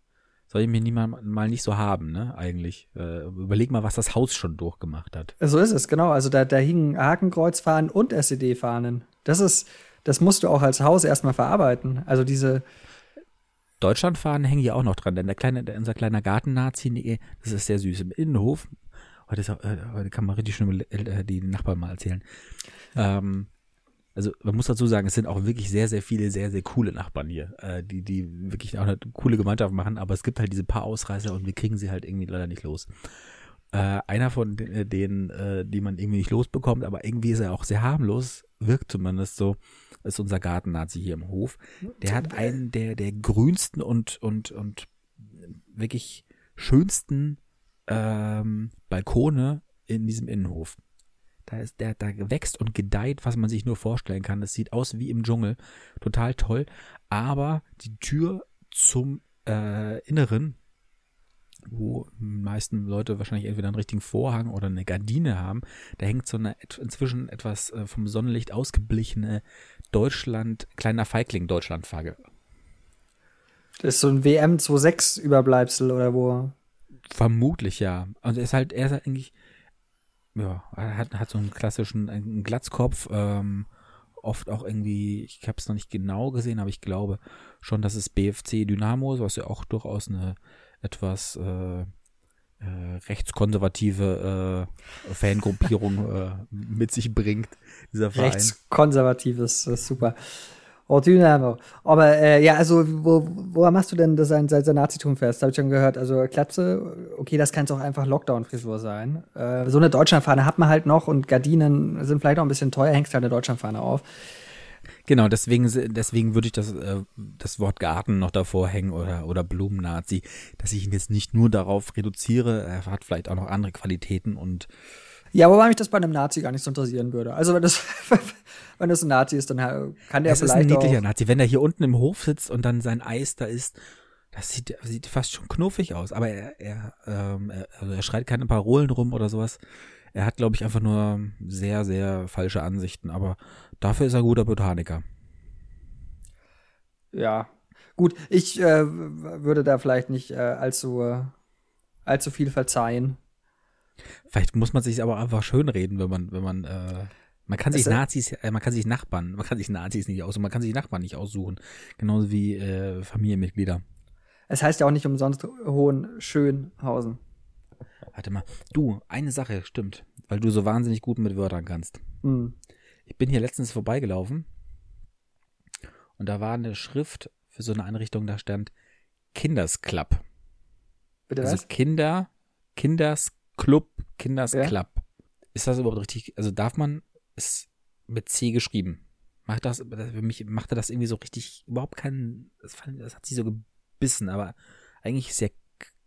Soll ich mir niemand mal nicht so haben, ne, eigentlich. Äh, überleg mal, was das Haus schon durchgemacht hat.
So ist es, genau. Also da, da hingen Hakenkreuzfahnen und SED-Fahnen. Das ist, das musst du auch als Haus erstmal verarbeiten. Also diese.
Deutschlandfahnen hängen hier auch noch dran, denn der kleine, der, unser kleiner Garten-Nazi, das ist sehr süß. Im Innenhof, heute, ist, äh, heute kann man richtig schön äh, die Nachbarn mal erzählen. Ähm, also man muss dazu sagen, es sind auch wirklich sehr, sehr viele, sehr, sehr coole Nachbarn hier, äh, die, die wirklich auch eine coole Gemeinschaft machen, aber es gibt halt diese paar Ausreißer und wir kriegen sie halt irgendwie leider nicht los. Äh, einer von äh, denen, äh, die man irgendwie nicht losbekommt, aber irgendwie ist er auch sehr harmlos, wirkt zumindest so, ist unser Garten-Nazi hier im Hof. Der hat einen der, der grünsten und, und, und wirklich schönsten ähm, Balkone in diesem Innenhof. Da ist der, da wächst und gedeiht, was man sich nur vorstellen kann. Das sieht aus wie im Dschungel. Total toll. Aber die Tür zum äh, Inneren, wo die meisten Leute wahrscheinlich entweder einen richtigen Vorhang oder eine Gardine haben, da hängt so eine inzwischen etwas äh, vom Sonnenlicht ausgeblichene Deutschland, kleiner Feigling Deutschlandflagge.
Das ist so ein WM 26 Überbleibsel oder wo?
Vermutlich ja. Und er ist halt, er ist halt eigentlich ja, er hat, hat so einen klassischen einen Glatzkopf, ähm, oft auch irgendwie, ich habe es noch nicht genau gesehen, aber ich glaube schon, dass es BFC Dynamo ist, was ja auch durchaus eine etwas äh, äh, rechtskonservative äh, Fangruppierung äh, mit sich bringt, dieser Verein.
Rechtskonservatives, das ist super. Oh, Dynamo. Aber äh, ja, also wo, woran machst du denn das sein, sein Nazitum fest? Habe ich schon gehört. Also Klatze, okay, das kann es auch einfach Lockdown-Frisur sein. Äh, so eine Deutschlandfahne hat man halt noch und Gardinen sind vielleicht auch ein bisschen teuer, hängst halt eine Deutschlandfahne auf.
Genau, deswegen, deswegen würde ich das, äh, das Wort Garten noch davor hängen oder, oder Blumennazi, dass ich ihn jetzt nicht nur darauf reduziere, er hat vielleicht auch noch andere Qualitäten und
ja, wobei mich das bei einem Nazi gar nicht so interessieren würde. Also wenn das, wenn das ein Nazi ist, dann kann der
es
vielleicht.
ist ein niedlicher Nazi. Wenn er hier unten im Hof sitzt und dann sein Eis da isst, das sieht, sieht fast schon knuffig aus. Aber er, er, ähm, er, also er schreit keine Parolen rum oder sowas. Er hat, glaube ich, einfach nur sehr, sehr falsche Ansichten. Aber dafür ist er guter Botaniker.
Ja, gut. Ich äh, würde da vielleicht nicht äh, allzu, äh, allzu viel verzeihen.
Vielleicht muss man sich aber einfach schönreden, wenn man, wenn man, äh, man kann sich
Es-
Nazis, äh, man kann sich Nachbarn, man kann sich Nazis nicht aussuchen, man kann sich Nachbarn nicht aussuchen. Genauso wie äh, Familienmitglieder.
Es heißt ja auch nicht umsonst Hohen Schönhausen.
Warte mal. Du, eine Sache, stimmt. Weil du so wahnsinnig gut mit Wörtern kannst.
Hm.
Ich bin hier letztens vorbeigelaufen und da war eine Schrift für so eine Einrichtung, da stand Kinders Club.
Bitte
Also
was?
Kinder, Kinders Club, Kinders
Ja.
Ist das überhaupt richtig? Also darf man es mit C geschrieben? Macht das, das für mich machte das irgendwie so richtig überhaupt keinen, das, fand, das hat sie so gebissen, aber eigentlich ist ja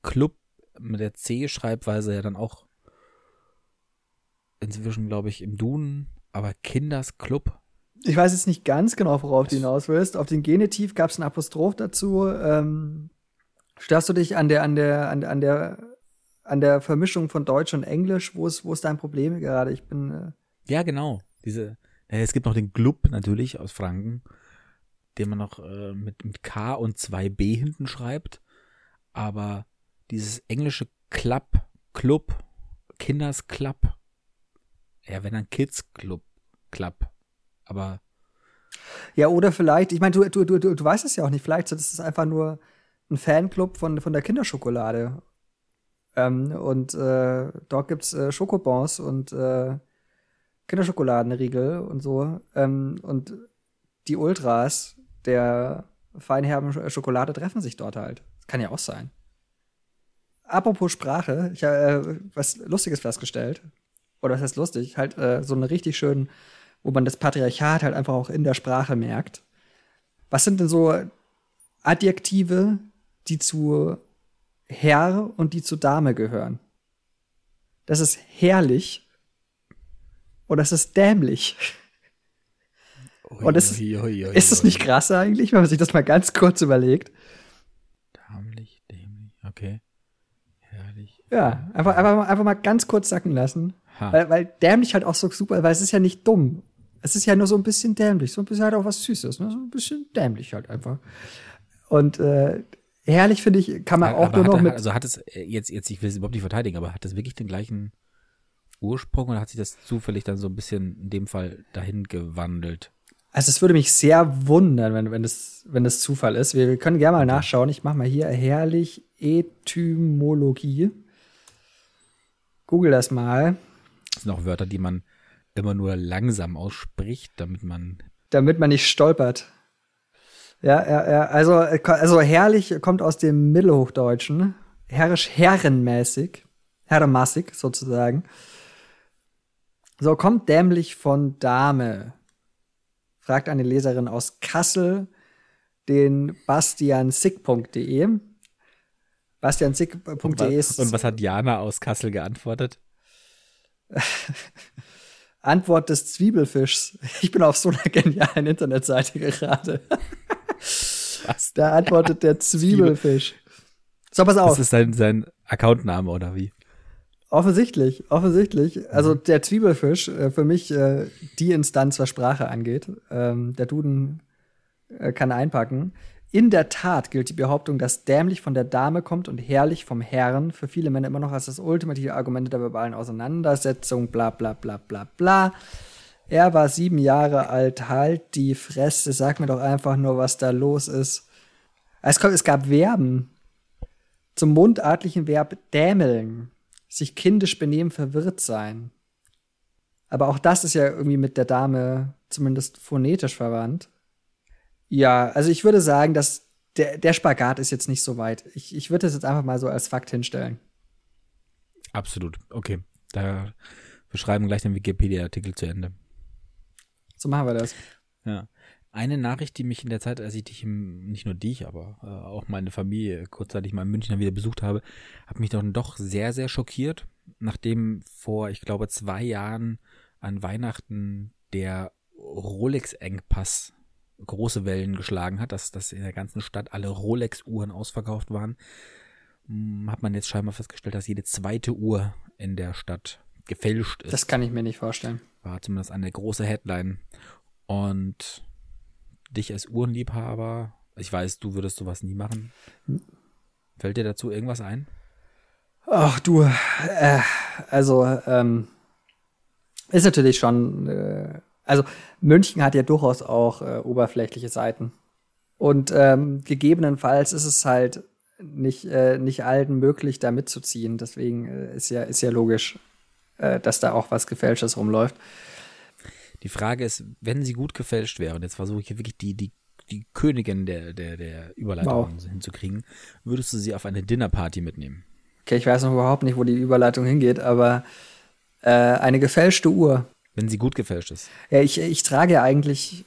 Club mit der C-Schreibweise ja dann auch inzwischen, glaube ich, im Duden, aber Kinders Club.
Ich weiß jetzt nicht ganz genau, worauf du hinaus willst. Auf den Genitiv gab es ein Apostroph dazu. Ähm, störst du dich an der, an der, an, an der, an der Vermischung von Deutsch und Englisch? Wo ist, wo ist dein Problem gerade? Ich bin, äh,
Ja, genau. Diese, äh, es gibt noch den Club natürlich aus Franken, den man noch äh, mit, mit K und 2B hinten schreibt. Aber dieses englische Club, Club, Kinders Club, ja, wenn dann Kids Club, Club. Aber
Ja, oder vielleicht, ich meine, du, du, du, du, weißt es ja auch nicht, vielleicht ist es einfach nur ein Fanclub von, von der Kinderschokolade. Ähm, und äh, dort gibt's äh, Schokobons und äh, Kinderschokoladenriegel und so. Ähm, und die Ultras der feinherben Sch- Schokolade treffen sich dort halt. Kann ja auch sein. Apropos Sprache, ich habe äh, was Lustiges festgestellt. Oder was heißt lustig? Halt äh, so eine richtig schön, wo man das Patriarchat halt einfach auch in der Sprache merkt. Was sind denn so Adjektive, die zu Herr und die zu Dame gehören? Das ist herrlich und das ist dämlich. Und es ist-
Ui, ui, ui,
Ist das
ui.
nicht krass eigentlich, wenn man sich das mal ganz kurz überlegt?
Dämlich, dämlich, okay. Herrlich.
Ja, einfach, einfach, mal, einfach mal ganz kurz sacken lassen. Weil, weil dämlich halt auch so super, weil es ist ja nicht dumm. Es ist ja nur so ein bisschen dämlich, so ein bisschen halt auch was Süßes, ne? so ein bisschen dämlich halt einfach. Und äh, herrlich finde ich, kann man auch
aber
nur noch
hat,
mit.
Also hat es äh, jetzt, jetzt, ich will es überhaupt nicht verteidigen, aber hat das wirklich den gleichen Ursprung oder hat sich das zufällig dann so ein bisschen in dem Fall dahin gewandelt?
Also es würde mich sehr wundern, wenn, wenn, das, wenn das Zufall ist. Wir, wir können gerne mal nachschauen. Ich mache mal hier herrlich Etymologie. Google das mal.
Das sind auch Wörter, die man immer nur langsam ausspricht, damit man.
Damit man nicht stolpert. Ja, ja, ja. Also, also herrlich kommt aus dem Mittelhochdeutschen. Herrisch herrenmäßig. Herrenmassig sozusagen. So, kommt dämlich von Dame. Fragt eine Leserin aus Kassel den bastiansick.de. Bastiansick.de ist.
Und was hat Jana aus Kassel geantwortet?
Antwort des Zwiebelfischs. Ich bin auf so einer genialen Internetseite gerade.
Was?
Da antwortet der Zwiebelfisch. So, pass auf.
Das ist sein, sein Accountname oder wie?
Offensichtlich, offensichtlich. Also der Zwiebelfisch, äh, für mich äh, die Instanz, was Sprache angeht. Ähm, der Duden äh, kann einpacken. In der Tat gilt die Behauptung, dass dämlich von der Dame kommt und herrlich vom Herrn für viele Männer immer noch als das ultimative Argument der verbalen Auseinandersetzung, bla bla bla bla bla. Er war sieben Jahre alt, halt die Fresse, sag mir doch einfach nur, was da los ist. Es, kommt, es gab Verben zum mundartlichen Verb dämeln, sich kindisch benehmen, verwirrt sein. Aber auch das ist ja irgendwie mit der Dame zumindest phonetisch verwandt. Ja, also ich würde sagen, dass der, der Spagat ist jetzt nicht so weit. Ich, ich würde das jetzt einfach mal so als Fakt hinstellen.
Absolut. Okay. Da wir schreiben gleich den Wikipedia-Artikel zu Ende.
So machen wir das.
Ja. Eine Nachricht, die mich in der Zeit, als ich dich, im, nicht nur dich, aber äh, auch meine Familie kurzzeitig mal in München wieder besucht habe, hat mich dann doch sehr, sehr schockiert, nachdem vor, ich glaube, zwei Jahren an Weihnachten der Rolex-Engpass große Wellen geschlagen hat, dass, dass in der ganzen Stadt alle Rolex-Uhren ausverkauft waren, hm, hat man jetzt scheinbar festgestellt, dass jede zweite Uhr in der Stadt gefälscht ist.
Das kann ich mir nicht vorstellen.
War zumindest eine große Headline. Und dich als Uhrenliebhaber, ich weiß, du würdest sowas nie machen. Fällt dir dazu irgendwas ein?
Ach du, äh, also ähm, ist natürlich schon, äh, also München hat ja durchaus auch äh, oberflächliche Seiten. Und ähm, gegebenenfalls ist es halt nicht, äh, nicht allen möglich, da mitzuziehen. Deswegen äh, ist ja, ist ja logisch, äh, dass da auch was Gefälschtes rumläuft.
Die Frage ist, wenn sie gut gefälscht wäre, und jetzt versuche ich hier wirklich die, die, die Königin der, der, der Überleitung
Wow.
hinzukriegen, würdest du sie auf eine Dinnerparty mitnehmen?
Okay, ich weiß noch überhaupt nicht, wo die Überleitung hingeht, aber äh, eine gefälschte Uhr.
Wenn sie gut gefälscht ist.
Ja, ich, ich trage ja eigentlich,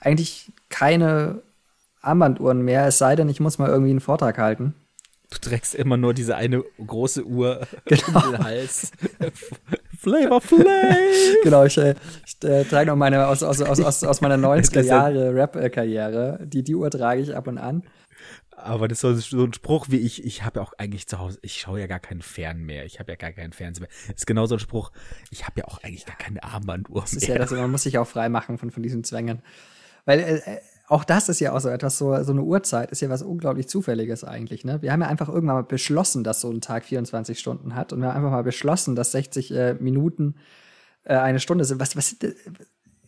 eigentlich keine Armbanduhren mehr, es sei denn, ich muss mal irgendwie einen Vortrag halten.
Du trägst immer nur diese eine große Uhr
Genau.
um den Hals. Flavor Flav!
genau, ich, äh, ich äh, trage noch meine aus, aus, aus, aus, meiner 90er
gestern-
Jahre Rap-Karriere. Die, die Uhr trage ich ab und an.
Aber das ist so- ein Spruch wie ich, ich habe ja auch eigentlich zu Hause, ich schaue ja gar keinen Fern mehr, ich habe ja gar keinen Fernseher mehr. Das ist genau so ein Spruch, ich habe ja auch eigentlich gar keine Armbanduhr
Das ist ja
mehr.
das, man muss sich auch frei machen von, von diesen Zwängen. Weil äh, äh, auch das ist ja auch so etwas, so, so eine Uhrzeit ist ja was unglaublich Zufälliges eigentlich. Ne? Wir haben ja einfach irgendwann mal beschlossen, dass so ein Tag 24 Stunden hat. Und wir haben einfach mal beschlossen, dass 60 äh, Minuten äh, eine Stunde sind. Was, was äh,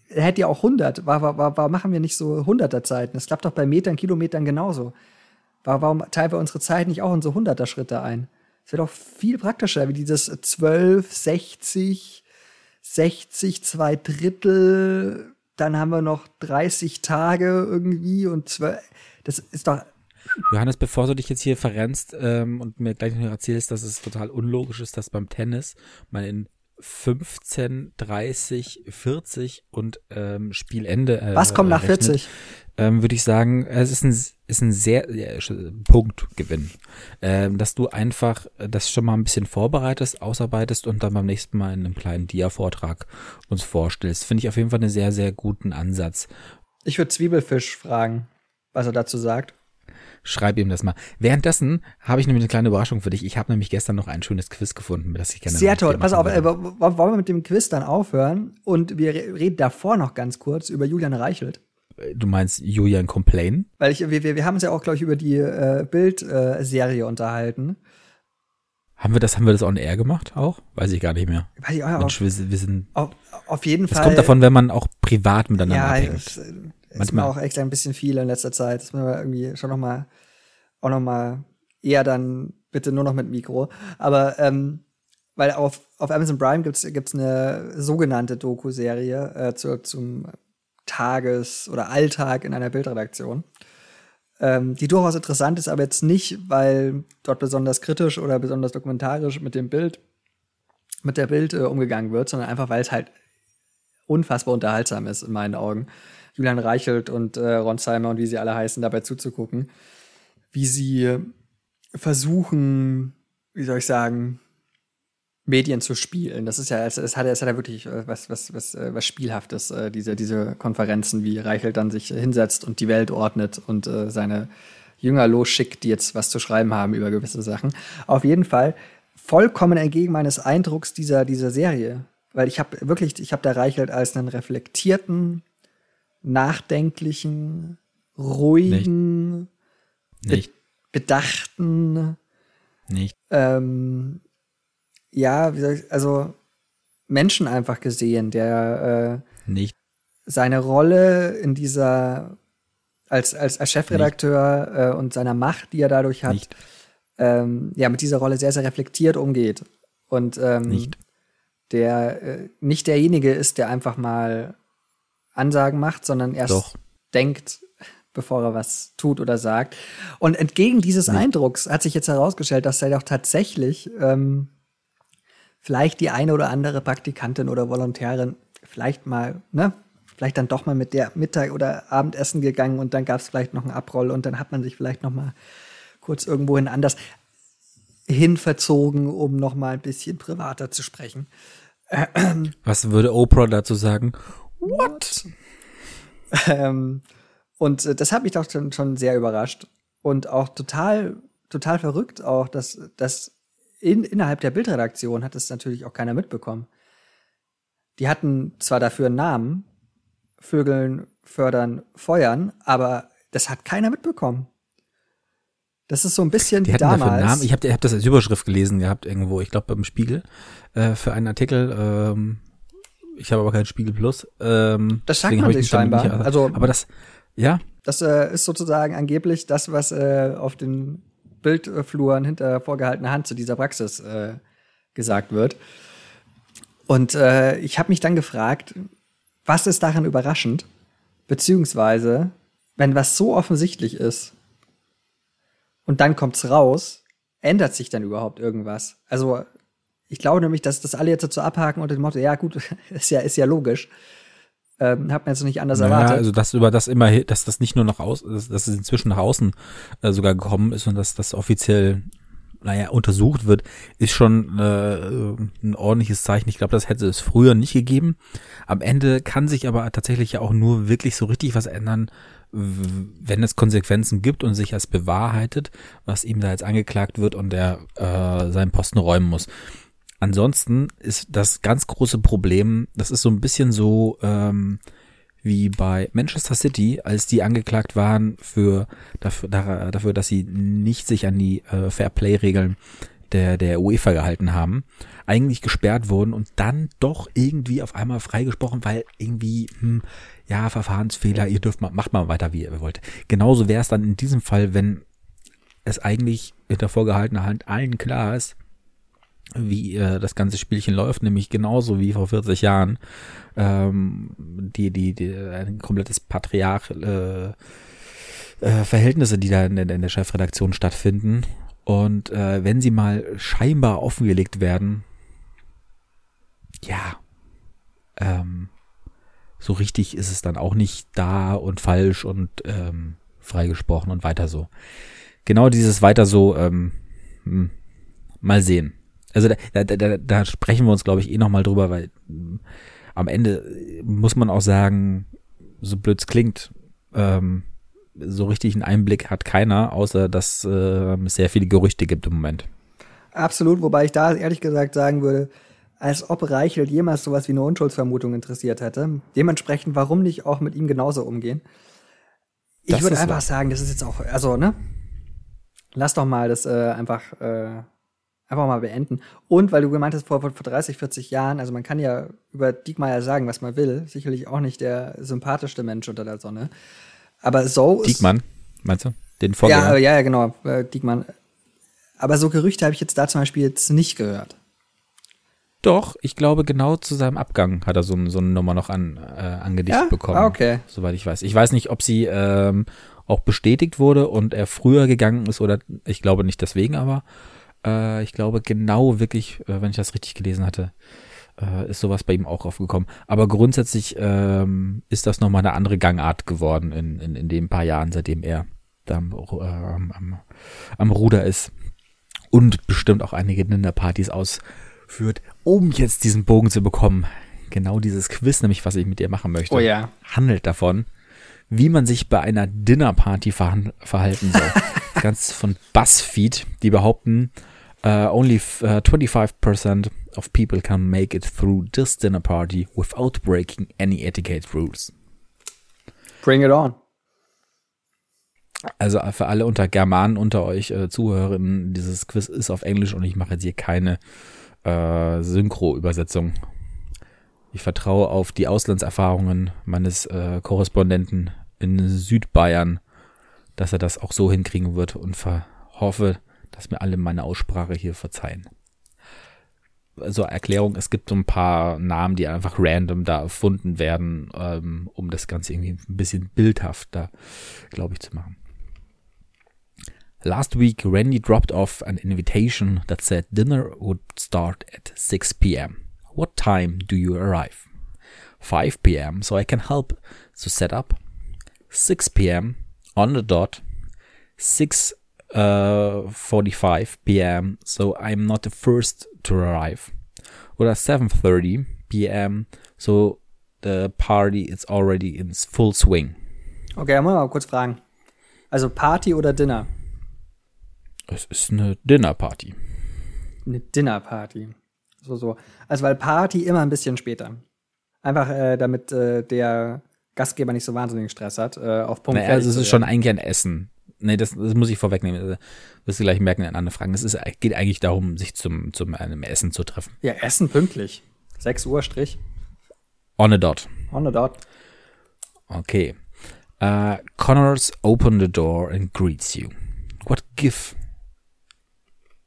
hätte ja auch 100. Warum, machen wir nicht so 100er Zeiten? Das klappt doch bei Metern, Kilometern genauso. Warum, warum teilen wir unsere Zeit nicht auch in so 100er Schritte ein? Das wäre doch viel praktischer, wie dieses 12, 60, 60, zwei Drittel, dann haben wir noch 30 Tage irgendwie und 12. Das ist doch.
Johannes, bevor du dich jetzt hier verrennst ähm, und mir gleich noch erzählst, dass es total unlogisch ist, dass beim Tennis man in 15, 30, 40 und ähm, Spielende. Äh,
Was kommt nach
rechnet,
40?
Ähm, Würde ich sagen, es ist ein, ist ein sehr ja, Punktgewinn. Ähm, dass du einfach das schon mal ein bisschen vorbereitest, ausarbeitest und dann beim nächsten Mal in einem kleinen Dia-Vortrag uns vorstellst. Finde ich auf jeden Fall einen sehr, sehr guten Ansatz.
Ich würde Zwiebelfisch fragen, was er dazu sagt.
Schreib ihm das mal. Währenddessen habe ich nämlich eine kleine Überraschung für dich. Ich habe nämlich gestern noch ein schönes Quiz gefunden, das ich gerne
Sehr toll. Pass auf, äh, wollen wir mit dem Quiz dann aufhören? Und wir reden davor noch ganz kurz über Julian Reichelt.
Du meinst Julian Complain?
Weil ich, wir, wir haben uns ja auch, glaube ich, über die äh, Bild-Serie äh, unterhalten.
Haben wir das, haben wir das on air gemacht auch? Weiß ich gar nicht mehr.
Weiß ich auch,
Mensch, wir, wir sind.
Auf, auf jeden
das
Fall.
Das kommt davon, wenn man auch privat miteinander
ja,
abhängt.
Es, es Manchmal auch echt ein bisschen viel in letzter Zeit. Das müssen wir irgendwie schon noch mal, auch noch mal eher dann bitte nur noch mit Mikro. Aber ähm, weil auf, auf Amazon Prime gibt's gibt's eine sogenannte Doku-Serie äh, zu, zum Tages- oder Alltag in einer Bildredaktion ähm, die durchaus interessant ist, aber jetzt nicht, weil dort besonders kritisch oder besonders dokumentarisch mit dem Bild, mit der Bild äh, umgegangen wird, sondern einfach, weil es halt unfassbar unterhaltsam ist in meinen Augen. Julian Reichelt und äh, Ron Seimer und wie sie alle heißen, dabei zuzugucken, wie sie versuchen, wie soll ich sagen, Medien zu spielen. Das ist ja, es, es hat, es hat ja wirklich äh, was, was, was, äh, was Spielhaftes, äh, diese, diese Konferenzen, wie Reichelt dann sich hinsetzt und die Welt ordnet und seine Jünger losschickt, die jetzt was zu schreiben haben über gewisse Sachen. Auf jeden Fall vollkommen entgegen meines Eindrucks dieser, dieser Serie. Weil ich habe wirklich, ich habe da Reichelt als einen reflektierten, nachdenklichen, ruhigen,
Nicht. Nicht.
Be bedachten,
Nicht.
Ähm, ja, wie soll ich, also Menschen einfach gesehen, der
äh, nicht
seine Rolle in dieser als als, als Chefredakteur äh, und seiner Macht, die er dadurch hat, ähm, ja mit dieser Rolle sehr sehr reflektiert umgeht und ähm,
nicht
der äh, nicht derjenige ist, der einfach mal Ansagen macht, sondern erst
Doch.
denkt, bevor er was tut oder sagt. Und entgegen dieses nicht. Eindrucks hat sich jetzt herausgestellt, dass er doch tatsächlich ähm, vielleicht die eine oder andere Praktikantin oder Volontärin vielleicht mal, ne, vielleicht dann doch mal mit der Mittag- oder Abendessen gegangen und dann gab es vielleicht noch einen Abroll und dann hat man sich vielleicht noch mal kurz irgendwohin anders hinverzogen, um noch mal ein bisschen privater zu sprechen.
Was würde Oprah dazu sagen? What?
ähm, und äh, das hat mich doch schon, schon sehr überrascht und auch total, total verrückt auch, dass, dass in, innerhalb der Bildredaktion hat es natürlich auch keiner mitbekommen. Die hatten zwar dafür einen Namen, Vögeln fördern, feuern, aber das hat keiner mitbekommen. Das ist so ein bisschen
die
wie damals.
Dafür einen Namen. Ich habe hab das als Überschrift gelesen gehabt irgendwo, ich glaube beim Spiegel, äh, für einen Artikel. Ähm, ich habe aber keinen Spiegel Plus. Ähm,
das sagt man sich scheinbar. Nicht, also,
aber das, ja.
Das äh, ist sozusagen angeblich das, was äh, auf den Bildfluren hinter vorgehaltener Hand zu dieser Praxis äh, gesagt wird. Und äh, ich habe mich dann gefragt, was ist daran überraschend? Beziehungsweise, wenn was so offensichtlich ist und dann kommt's raus, ändert sich dann überhaupt irgendwas? Also, ich glaube nämlich, dass das alle jetzt dazu abhaken unter dem Motto, ja gut, ist ja, ist ja logisch. Ähm, hat man jetzt nicht anders
naja,
erwartet.
Also dass über das immer, dass das nicht nur nach außen, dass, dass es inzwischen nach außen äh, sogar gekommen ist und dass das offiziell, naja, untersucht wird, ist schon äh, ein ordentliches Zeichen. Ich glaube, das hätte es früher nicht gegeben. Am Ende kann sich aber tatsächlich ja auch nur wirklich so richtig was ändern, wenn es Konsequenzen gibt und sich als bewahrheitet, was ihm da jetzt angeklagt wird und er äh, seinen Posten räumen muss. Ansonsten ist das ganz große Problem, das ist so ein bisschen so ähm, wie bei Manchester City, als die angeklagt waren für dafür, dafür dass sie nicht sich an die äh, Fairplay-Regeln der, der UEFA gehalten haben, eigentlich gesperrt wurden und dann doch irgendwie auf einmal freigesprochen, weil irgendwie, hm, ja, Verfahrensfehler, ihr dürft mal, macht mal weiter, wie ihr wollt. Genauso wäre es dann in diesem Fall, wenn es eigentlich hinter vorgehaltener Hand allen klar ist, wie äh, das ganze Spielchen läuft, nämlich genauso wie vor 40 Jahren ähm, die, die, die ein komplettes Patriarch äh, äh, Verhältnisse, die da in der, in der Chefredaktion stattfinden. Und äh, wenn sie mal scheinbar offengelegt werden, ja, ähm, so richtig ist es dann auch nicht da und falsch und ähm, freigesprochen und weiter so. Genau dieses weiter so, ähm, hm, mal sehen. Also da, da, da, da sprechen wir uns, glaube ich, eh nochmal drüber, weil ähm, am Ende muss man auch sagen, so blöd es klingt, ähm, so richtig einen Einblick hat keiner, außer dass äh, es sehr viele Gerüchte gibt im Moment.
Absolut, wobei ich da ehrlich gesagt sagen würde, als ob Reichelt jemals sowas wie eine Unschuldsvermutung interessiert hätte. Dementsprechend, warum nicht auch mit ihm genauso umgehen? Ich
Das
würde einfach
wahr.
sagen, das ist jetzt auch, also, ne? Lass doch mal das äh, einfach, äh, einfach mal beenden. Und weil du gemeint hast, vor, vor 30, 40 Jahren, also man kann ja über Diekmeyer sagen, was man will. Sicherlich auch nicht der sympathischste Mensch unter der Sonne. Aber so ist.
Diekmann, meinst du? Den Vorgänger?
ja, ja, genau, äh, Diekmann. Aber so Gerüchte habe ich jetzt da zum Beispiel jetzt nicht gehört.
Doch, ich glaube, genau zu seinem Abgang hat er so, so eine Nummer noch an, äh, angedichtet
Ja?
bekommen.
Ah, okay.
Soweit ich weiß. Ich weiß nicht, ob sie ähm, auch bestätigt wurde und er früher gegangen ist oder ich glaube nicht deswegen, aber äh, ich glaube genau wirklich, äh, wenn ich das richtig gelesen hatte, äh, ist sowas bei ihm auch aufgekommen. Aber grundsätzlich ähm, ist das nochmal eine andere Gangart geworden in, in, in den paar Jahren, seitdem er da am, äh, am, am, Ruder ist und bestimmt auch einige Dinnerpartys ausführt, um jetzt diesen Bogen zu bekommen. Genau dieses Quiz, nämlich was ich mit dir machen möchte,
Oh ja.
handelt davon, wie man sich bei einer Dinnerparty verhalten soll. Das Ganze von BuzzFeed, die behaupten, uh, only uh, 25% of people can make it through this dinner party without breaking any etiquette rules.
Bring it on.
Also für alle unter Germanen unter euch äh, Zuhörerinnen, dieses Quiz ist auf Englisch und ich mache jetzt hier keine äh, Synchro-Übersetzung. Ich vertraue auf die Auslandserfahrungen meines äh, Korrespondenten in Südbayern, dass er das auch so hinkriegen wird und ver- hoffe, dass mir alle meine Aussprache hier verzeihen. Also Erklärung, es gibt so ein paar Namen, die einfach random da erfunden werden, ähm, um das Ganze irgendwie ein bisschen bildhafter, glaube ich, zu machen. Last week, Randy dropped off an invitation that said dinner would start at 6 p.m. What time do you arrive? 5 p.m. so I can help to set up. 6 p.m. on the dot. 6 uh, 45 p.m. so I'm not the first to arrive. Oder 7:30 p.m. so the party is already in full swing.
Okay, dann muss man mal kurz fragen. Also Party oder Dinner?
Es ist eine Dinnerparty.
Eine Dinnerparty. So, so. Also weil Party immer ein bisschen später. Einfach äh, damit äh, der Gastgeber nicht so wahnsinnigen Stress hat. Äh, auf Punkt
Naja, also es ist schon eigentlich ein Essen. Nee, das, das muss ich vorwegnehmen. Also, wirst du gleich merken in anderen Fragen. Es ist, geht eigentlich darum, sich zum, zum einem Essen zu treffen.
Ja, Essen pünktlich. 6 Uhr Strich.
On a dot.
On the dot.
Okay. Uh, Connors open the door and greets you. What give?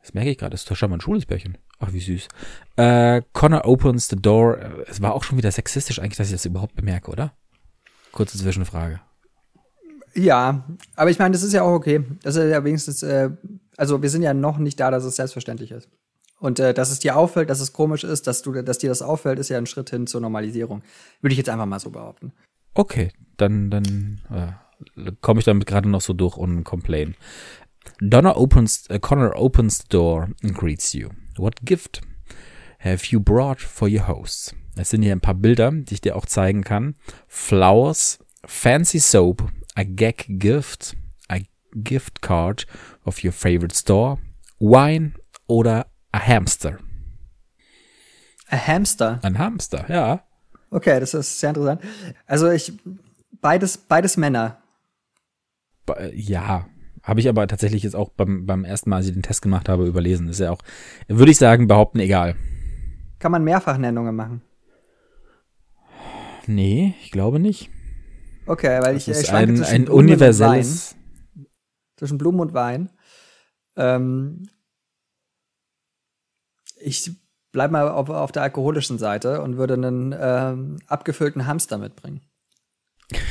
Das merke ich gerade, das ist doch schon mal ein schwules Pärchen. Ach, wie süß. Uh, Connor opens the door. Es war auch schon wieder sexistisch eigentlich, dass ich das überhaupt bemerke, oder? Kurze Zwischenfrage.
Ja, aber ich meine, das ist ja auch okay. Das ist ja wenigstens, äh, also wir sind ja noch nicht da, dass es selbstverständlich ist. Und äh, dass es dir auffällt, dass es komisch ist, dass du, dass dir das auffällt, ist ja ein Schritt hin zur Normalisierung. Würde ich jetzt einfach mal so behaupten.
Okay, dann, dann äh, komme ich damit gerade noch so durch und complain. Donna opens, uh, Connor opens the door and greets you. What gift have you brought for your hosts? Es sind hier ein paar Bilder, die ich dir auch zeigen kann. Flowers, fancy soap, a gag gift, a gift card of your favorite store, wine oder a hamster.
Ein Hamster.
Ein Hamster, ja.
Okay, das ist sehr interessant. Also ich, beides, beides Männer.
Ba- Ja, habe ich aber tatsächlich jetzt auch beim, beim ersten Mal, als ich den Test gemacht habe, überlesen. Ist ja auch, würde ich sagen, behaupten, egal.
Kann man Mehrfachnennungen machen.
Nee, ich glaube nicht.
Okay, weil
Das
ich, äh,
ist ein,
zwischen
ein
Blumen und
universelles.
Wein. Zwischen Blumen und Wein. Ähm, ich bleib mal auf, auf der alkoholischen Seite und würde einen ähm, abgefüllten Hamster mitbringen.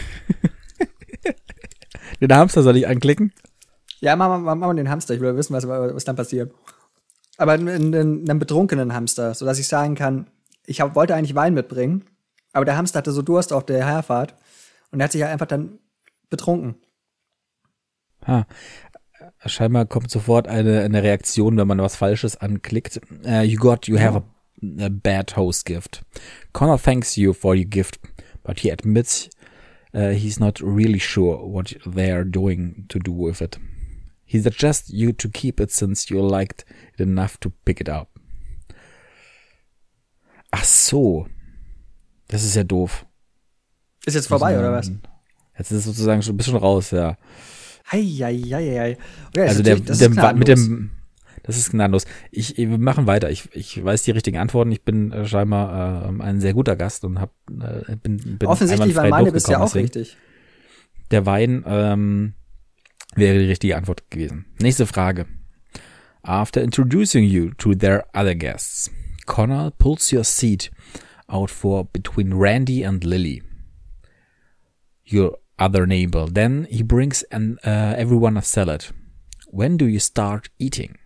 Den Hamster soll ich anklicken?
Ja, machen wir, machen wir den Hamster. Ich will wissen, was, was dann passiert. Aber einen, einen, einen betrunkenen Hamster, sodass ich sagen kann, ich hab, wollte eigentlich Wein mitbringen, aber der Hamster hatte so Durst auf der Herfahrt und er hat sich ja einfach dann betrunken.
Ha. Scheinbar kommt sofort eine, eine Reaktion, wenn man was Falsches anklickt. Uh, you got, you have a, a bad host gift. Connor thanks you for your gift, but he admits uh, he's not really sure what they're doing to do with it. He suggests you to keep it since you liked it enough to pick it up. Ach so. Das ist ja doof.
Ist jetzt vorbei, oder was?
Jetzt ist es sozusagen schon ein bisschen raus, ja.
Heieieiei. Okay,
also der, der mit dem, das ist gnadenlos. Ich, wir machen weiter. Ich, ich weiß die richtigen Antworten. Ich bin äh, scheinbar äh, ein sehr guter Gast und hab, äh, bin, bin
Offensichtlich war meine bisher auch deswegen. richtig.
Der Wein ähm, wäre die richtige Antwort gewesen. Nächste Frage. After introducing you to their other guests, Connor pulls your seat out for between Randy and Lily. Your other neighbor. Then he brings an, uh, everyone a salad. When do you start eating?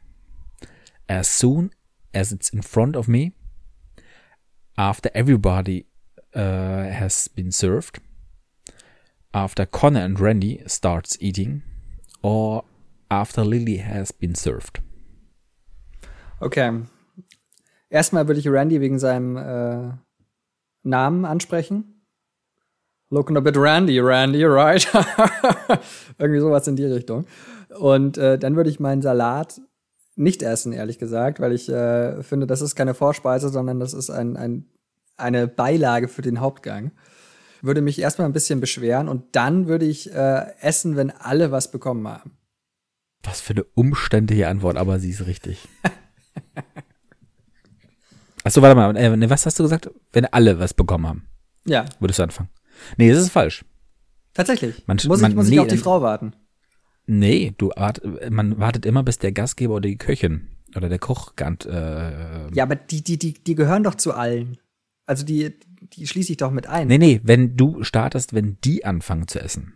As soon as it's in front of me, after everybody uh, has been served, after Connor and Randy starts eating, or after Lily has been served.
Okay. Erstmal würde ich Randy wegen seinem äh, Namen ansprechen. Looking a bit Randy, Randy, right? Irgendwie sowas in die Richtung. Und äh, dann würde ich meinen Salat nicht essen, ehrlich gesagt, weil ich äh, finde, das ist keine Vorspeise, sondern das ist ein, ein, eine Beilage für den Hauptgang. Würde mich erstmal ein bisschen beschweren und dann würde ich äh, essen, wenn alle was bekommen haben.
Was für eine umständliche Antwort, aber sie ist richtig. Achso, warte mal, äh, was hast du gesagt? Wenn alle was bekommen haben.
Ja.
Würdest du anfangen? Nee, das ist falsch.
Tatsächlich. Man, muss ich, muss nee, ich auf die Frau warten?
Nee, du wart, man wartet immer, bis der Gastgeber oder die Köchin oder der Koch äh,
Ja, aber die, die, die, die gehören doch zu allen. Also die, die schließe ich doch mit ein.
Nee, nee, wenn du startest, wenn die anfangen zu essen.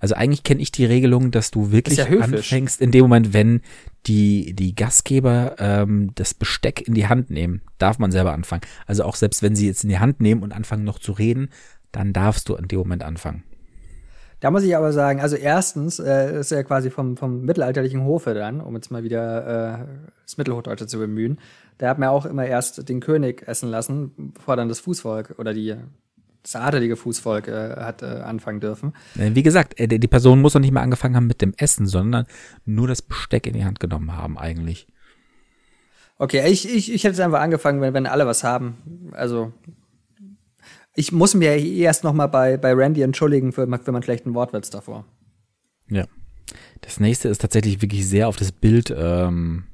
Also eigentlich kenne ich die Regelung, dass du wirklich ja anfängst in dem Moment, wenn die, die Gastgeber ähm, das Besteck in die Hand nehmen, darf man selber anfangen. Also auch selbst wenn sie jetzt in die Hand nehmen und anfangen noch zu reden, dann darfst du in dem Moment anfangen.
Da muss ich aber sagen, also erstens äh, ist ja quasi vom, vom mittelalterlichen Hofe dann, um jetzt mal wieder äh, das Mittelhochdeutsche zu bemühen, da hat man auch immer erst den König essen lassen, bevor dann das Fußvolk oder die das adelige Fußvolk äh, hat äh, anfangen dürfen.
Äh, wie gesagt, äh, die Person muss doch nicht mehr angefangen haben mit dem Essen, sondern nur das Besteck in die Hand genommen haben eigentlich.
Okay, ich, ich, ich hätte es einfach angefangen, wenn, wenn alle was haben. Also ich muss mir erst noch mal bei, bei Randy entschuldigen für, für meinen schlechten Wortwitz davor.
Ja. Das nächste ist tatsächlich wirklich sehr auf das Bild. Ähm,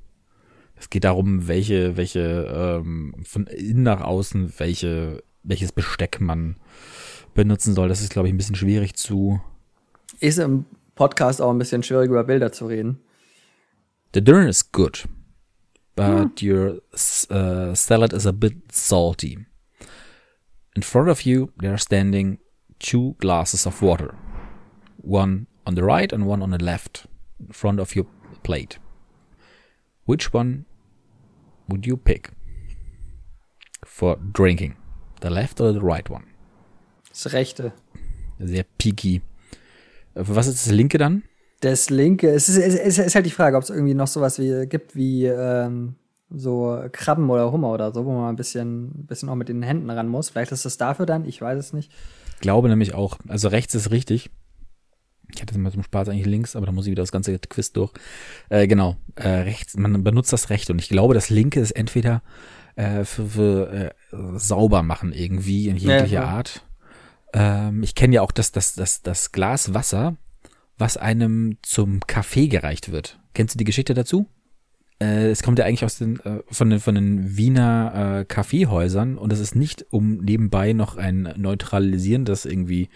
es geht darum, welche, welche ähm, von innen nach außen, welche, welches Besteck man benutzen soll. Das ist, glaube ich, ein bisschen schwierig zu.
Ist im Podcast auch ein bisschen schwierig, über Bilder zu reden.
The dinner is good, but hm. your uh, salad is a bit salty. In front of you, there are standing two glasses of water, one on the right and one on the left, in front of your plate. Which one would you pick for drinking? The left or the right one?
Das rechte.
Sehr picky. Was ist das linke dann?
Das linke, es ist, es ist halt die Frage, ob es irgendwie noch sowas wie gibt wie ähm, so Krabben oder Hummer oder so, wo man ein bisschen, bisschen auch mit den Händen ran muss. Vielleicht ist das dafür dann, ich weiß es nicht.
Ich glaube nämlich auch. Also rechts ist richtig. Ich hatte mal zum Spaß eigentlich links, aber da muss ich wieder das ganze Quiz durch. Äh, genau, äh, rechts, man benutzt das rechte und ich glaube, das linke ist entweder äh, für, für äh, sauber machen irgendwie in jeglicher ja. Art. Ähm, ich kenne ja auch das, das, das, das Glas Wasser, was einem zum Kaffee gereicht wird. Kennst du die Geschichte dazu? Äh, es kommt ja eigentlich aus den, äh, von, den, von den Wiener äh, Kaffeehäusern und es ist nicht, um nebenbei noch ein neutralisierendes irgendwie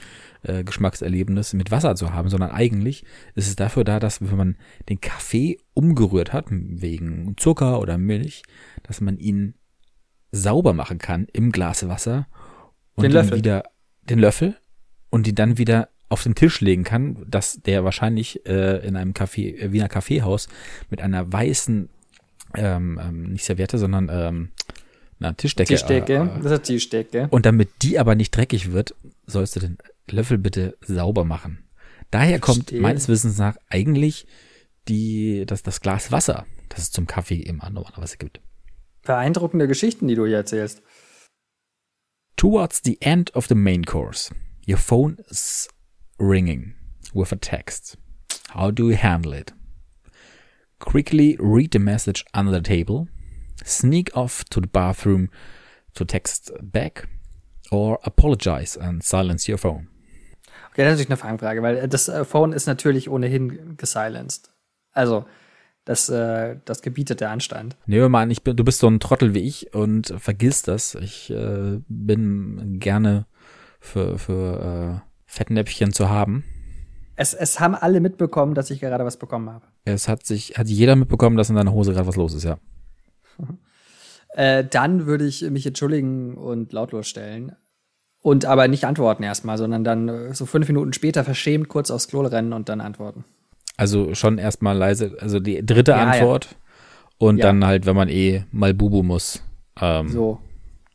äh, Geschmackserlebnis mit Wasser zu haben, sondern eigentlich ist es dafür da, dass wenn man den Kaffee umgerührt hat, wegen Zucker oder Milch, dass man ihn sauber machen kann im Glas Wasser und den Löffel. wieder den Löffel und die dann wieder auf den Tisch legen kann, dass der wahrscheinlich äh, in einem Café, äh, Wiener Kaffeehaus mit einer weißen, ähm, ähm, nicht Serviette, sondern ähm, na, Tischdecke.
Tischdecke, äh, das ist Tischdecke.
Und damit die aber nicht dreckig wird, sollst du den Löffel bitte sauber machen. Daher kommt meines Wissens nach eigentlich die, das, das Glas Wasser, das es zum Kaffee immer normalerweise gibt.
Beeindruckende Geschichten, die du hier erzählst.
Towards the end of the main course, your phone is ringing with a text. How do you handle it? Quickly read the message under the table, sneak off to the bathroom to text back, or apologize and silence your phone.
Okay, das ist natürlich eine Fangfrage, weil das äh, Phone ist natürlich ohnehin gesilenced. Also, das, äh, das gebietet der Anstand.
Nehmen wir mal an, ich bin, du bist so ein Trottel wie ich und vergiss das. Ich äh, bin gerne für, für äh, Fettnäpfchen zu haben.
Es, es haben alle mitbekommen, dass ich gerade was bekommen habe.
Es hat sich, hat jeder mitbekommen, dass in deiner Hose gerade was los ist, ja.
Äh, dann würde ich mich entschuldigen und lautlos stellen. Und aber nicht antworten erstmal, sondern dann äh, so fünf Minuten später verschämt kurz aufs Klo rennen und dann antworten.
Also schon erstmal leise, also die dritte
Ja,
Antwort und
Ja.
dann halt, wenn man eh mal Bubu muss, ähm,
So,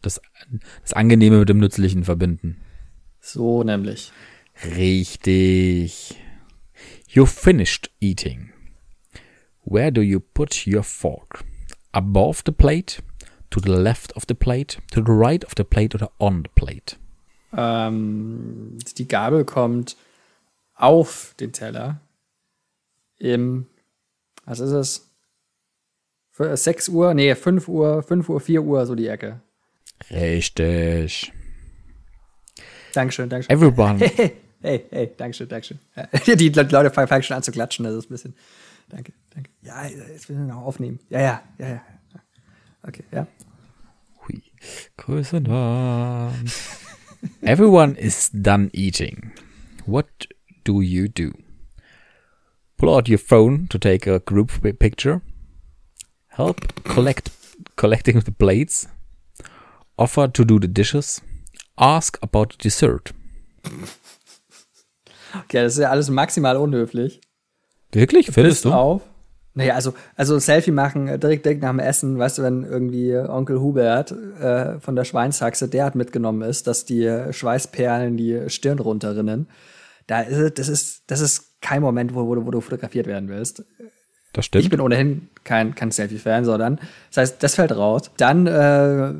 das, das Angenehme mit dem Nützlichen verbinden.
So nämlich.
Richtig. You finished eating. Where do you put your fork? Above the plate? To the left of the plate? To the right of the plate oder on the plate?
Ähm, die Gabel kommt auf den Teller. Im, was ist es? Für 6 Uhr, nee, 5 Uhr, 5 Uhr, 4 Uhr, so die Ecke.
Richtig.
Dankeschön, Dankeschön.
Everyone,
Hey, hey, hey, Dankeschön, Dankeschön. Ja, Die Leute fangen schon an zu klatschen, das ist ein bisschen. Danke, danke. Ja, jetzt müssen wir noch aufnehmen. Ja, ja, ja, ja. Okay, ja.
Hui. Grüßen warm. Everyone is done eating. What do you do? Pull out your phone to take a group pi- picture. Help collect collecting the plates. Offer to do the dishes. Ask about dessert.
Okay, das ist ja alles maximal unhöflich.
Wirklich? Findest du?
Auf. Naja, also, also Selfie machen äh, direkt, direkt nach dem Essen, weißt du, wenn irgendwie Onkel Hubert äh, von der Schweinshaxe, der hat mitgenommen ist, dass die Schweißperlen die Stirn runterrinnen. Da ist, es- das ist, das ist kein Moment, wo, wo, du- wo du fotografiert werden willst.
Das
Ich
stimmt.
bin ohnehin kein, kein Selfie-Fan, sondern das heißt, das fällt raus. Dann äh,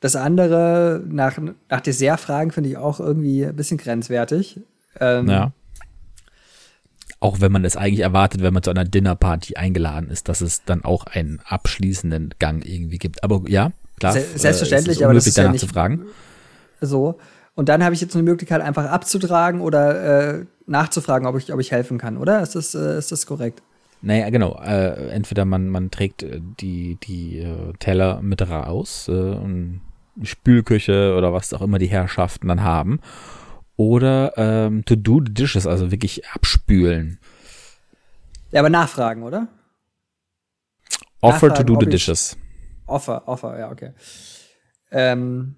das andere, nach, nach Dessert-Fragen finde ich auch irgendwie ein bisschen grenzwertig. Ähm,
Ja. Auch wenn man es eigentlich erwartet, wenn man zu einer Dinnerparty eingeladen ist, dass es dann auch einen abschließenden Gang irgendwie gibt. Aber ja, klar.
Se- selbstverständlich,
äh, es ist
aber das ist ja
danach
nicht-
zu fragen.
So. Und dann habe ich jetzt eine Möglichkeit, einfach abzutragen oder äh, nachzufragen, ob ich, ob ich helfen kann, oder? Ist das, äh, ist das korrekt?
Naja, genau. Äh, entweder man, man trägt äh, die, die äh, Teller mit raus, und Spülküche oder was auch immer die Herrschaften dann haben. Oder ähm, to do the dishes, also wirklich abspülen.
Ja, aber nachfragen, oder?
Offer to
Nachfragen,
do the dishes.
Offer, Offer, ja, okay. Ähm,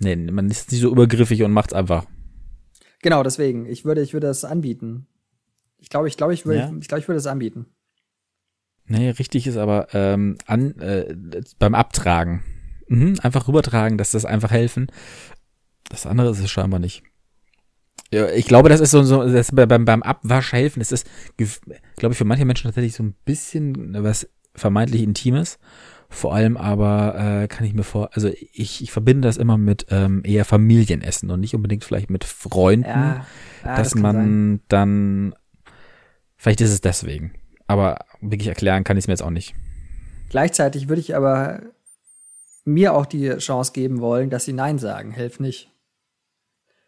Nee, man ist nicht so übergriffig und macht's einfach.
genau, deswegen. Ich würde, ich würde das anbieten. Ich glaube, ich glaube, ich würde,
Ja?
ich glaube, ich würde es anbieten.
Nee, richtig ist aber ähm, an, äh, beim Abtragen. Mhm, einfach rübertragen, dass das einfach helfen. Das andere ist es scheinbar nicht. Ja, ich glaube, das ist so, so das bei- beim, beim Abwasch helfen. Das ist, glaube ich, für manche Menschen tatsächlich so ein bisschen was vermeintlich Intimes. Vor allem aber äh, kann ich mir vor, also ich, ich verbinde das immer mit ähm, eher Familienessen und nicht unbedingt vielleicht mit Freunden,
Ja, ja
dass
das
man
sein.
dann, vielleicht ist es deswegen. Aber wirklich erklären kann ich es mir jetzt auch nicht.
Gleichzeitig würde ich aber mir auch die Chance geben wollen, dass sie Nein sagen. Hilft nicht.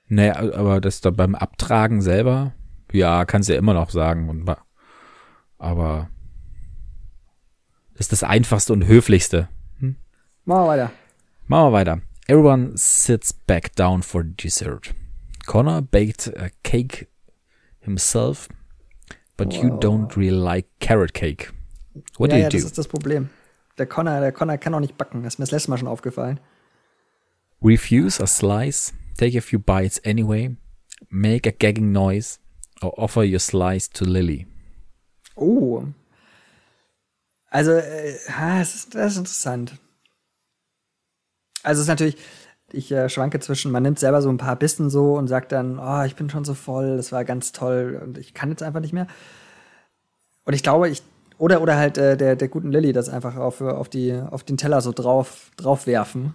Nee, aber das da beim Abtragen selber, ja, kannst du ja immer noch sagen. Und, aber das ist das Einfachste und Höflichste.
Machen wir weiter.
Machen wir weiter. Everyone sits back down for dessert. Connor baked a cake himself, but you
Wow.
don't really like carrot cake. What
ja,
do you
ja,
do?
das ist das Problem. Der Connor, der Connor kann auch nicht backen. Das ist mir das letzte Mal schon aufgefallen.
Refuse a slice, take a few bites anyway, make a gagging noise, or offer your slice to Lily.
Oh. Also, äh, das, ist, das ist interessant. Also es ist natürlich, ich äh, schwanke zwischen, man nimmt selber so ein paar Bissen so und sagt dann, oh, ich bin schon so voll, das war ganz toll und ich kann jetzt einfach nicht mehr. Und ich glaube, ich, oder, oder halt äh, der, der guten Lilly das einfach auf, auf, die, auf den Teller so drauf, drauf werfen.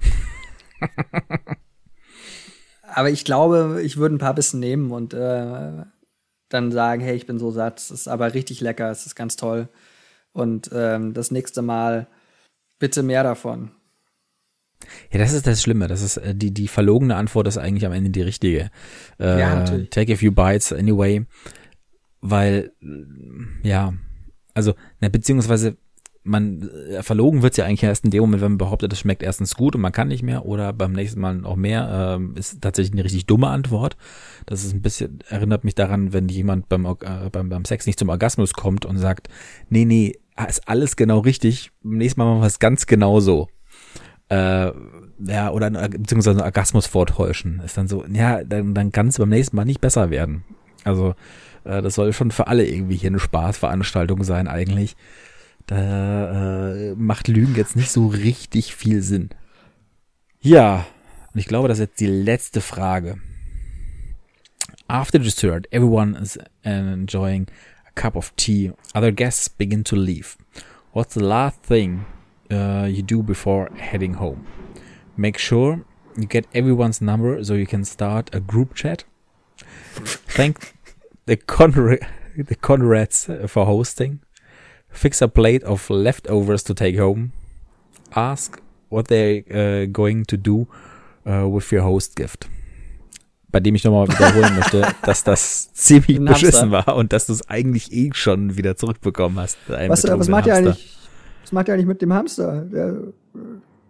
aber ich glaube, ich würde ein paar Bissen nehmen und äh, dann sagen, hey, ich bin so satt, es ist aber richtig lecker, es ist ganz toll. Und ähm, das nächste Mal bitte mehr davon.
Ja, das ist das Schlimme. Das ist äh, die, die verlogene Antwort ist eigentlich am Ende die richtige. Äh, ja, natürlich. Take a few bites anyway. Weil, ja, also, na, beziehungsweise man äh, verlogen wird's ja eigentlich erst in dem Moment, wenn man behauptet, das schmeckt erstens gut und man kann nicht mehr oder beim nächsten Mal noch mehr, ähm, ist tatsächlich eine richtig dumme Antwort. Das ist ein bisschen, erinnert mich daran, wenn jemand beim, äh, beim, beim Sex nicht zum Orgasmus kommt und sagt, nee, nee, ist alles genau richtig, beim nächsten Mal machen wir es ganz genau so. Äh, ja, oder beziehungsweise einen Orgasmus vortäuschen. Ist dann so, ja, dann, dann kann es beim nächsten Mal nicht besser werden. Also, äh, das soll schon für alle irgendwie hier eine Spaßveranstaltung sein, eigentlich. Da äh, macht Lügen jetzt nicht so richtig viel Sinn. Ja, und ich glaube, das ist jetzt die letzte Frage. After dessert, everyone is enjoying a cup of tea. Other guests begin to leave. What's the last thing uh, you do before heading home? Make sure you get everyone's number so you can start a group chat. Thank the, Conra the Conrads for hosting. Fix a plate of leftovers to take home. Ask what they're uh, going to do uh, with your host gift. Bei dem ich nochmal wiederholen möchte, dass das ziemlich beschissen war und dass du es eigentlich eh schon wieder zurückbekommen hast.
Was, was macht ihr eigentlich? Was macht ihr eigentlich mit dem Hamster? Der,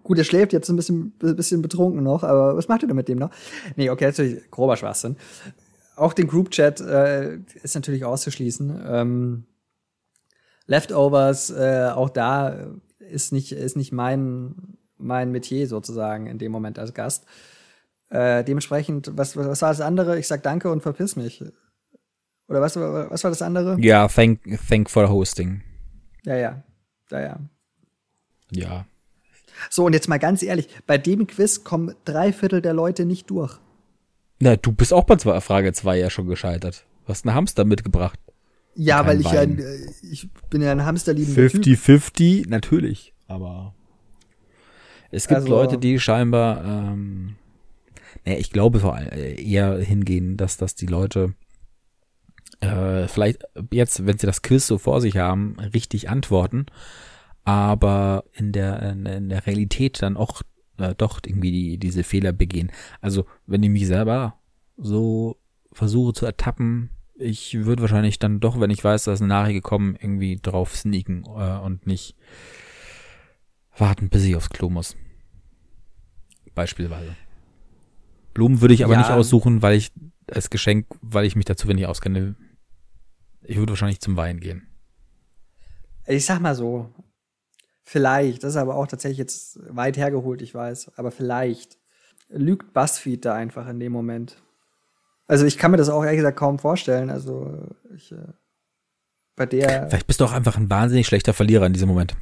gut, er schläft jetzt ein bisschen, bisschen betrunken noch, aber was macht ihr denn mit dem noch? Nee, okay, natürlich grober Schwachsinn. Auch den Group Chat äh, ist natürlich auszuschließen. Ähm, Leftovers, äh, auch da ist nicht, ist nicht mein, mein Metier sozusagen in dem Moment als Gast. Äh, dementsprechend, was, was war das andere? Ich sag Danke und verpiss mich. Oder was, was war das andere?
Ja, thank, thank for hosting.
Ja, ja. Ja, ja. So, und jetzt mal ganz ehrlich, bei dem Quiz kommen drei Viertel der Leute nicht durch.
Na, du bist auch bei Frage 2 ja schon gescheitert. Du hast einen Hamster mitgebracht.
Ja, weil ich ja, ich bin ja ein Hamsterliebender
50-50, natürlich, aber es gibt also, Leute, die scheinbar, ähm, naja, ich glaube vor allem äh, eher hingehen, dass, dass die Leute äh, vielleicht jetzt, wenn sie das Quiz so vor sich haben, richtig antworten, aber in der, in, in der Realität dann auch äh, doch irgendwie die, diese Fehler begehen. Also, wenn ich mich selber so versuche zu ertappen, ich würde wahrscheinlich dann doch, wenn ich weiß, dass eine Nachricht gekommen, irgendwie drauf sneaken äh, und nicht warten, bis ich aufs Klo muss. Beispielsweise. Blumen würde ich aber ja. nicht aussuchen, weil ich als Geschenk, weil ich mich dazu wenig auskenne. Ich würde wahrscheinlich zum Wein gehen.
Ich sag mal so, vielleicht, das ist aber auch tatsächlich jetzt weit hergeholt, ich weiß, aber vielleicht lügt Buzzfeed da einfach in dem Moment. Also ich kann mir das auch ehrlich gesagt kaum vorstellen. Also ich, äh, bei der.
Vielleicht bist du auch einfach ein wahnsinnig schlechter Verlierer in diesem Moment.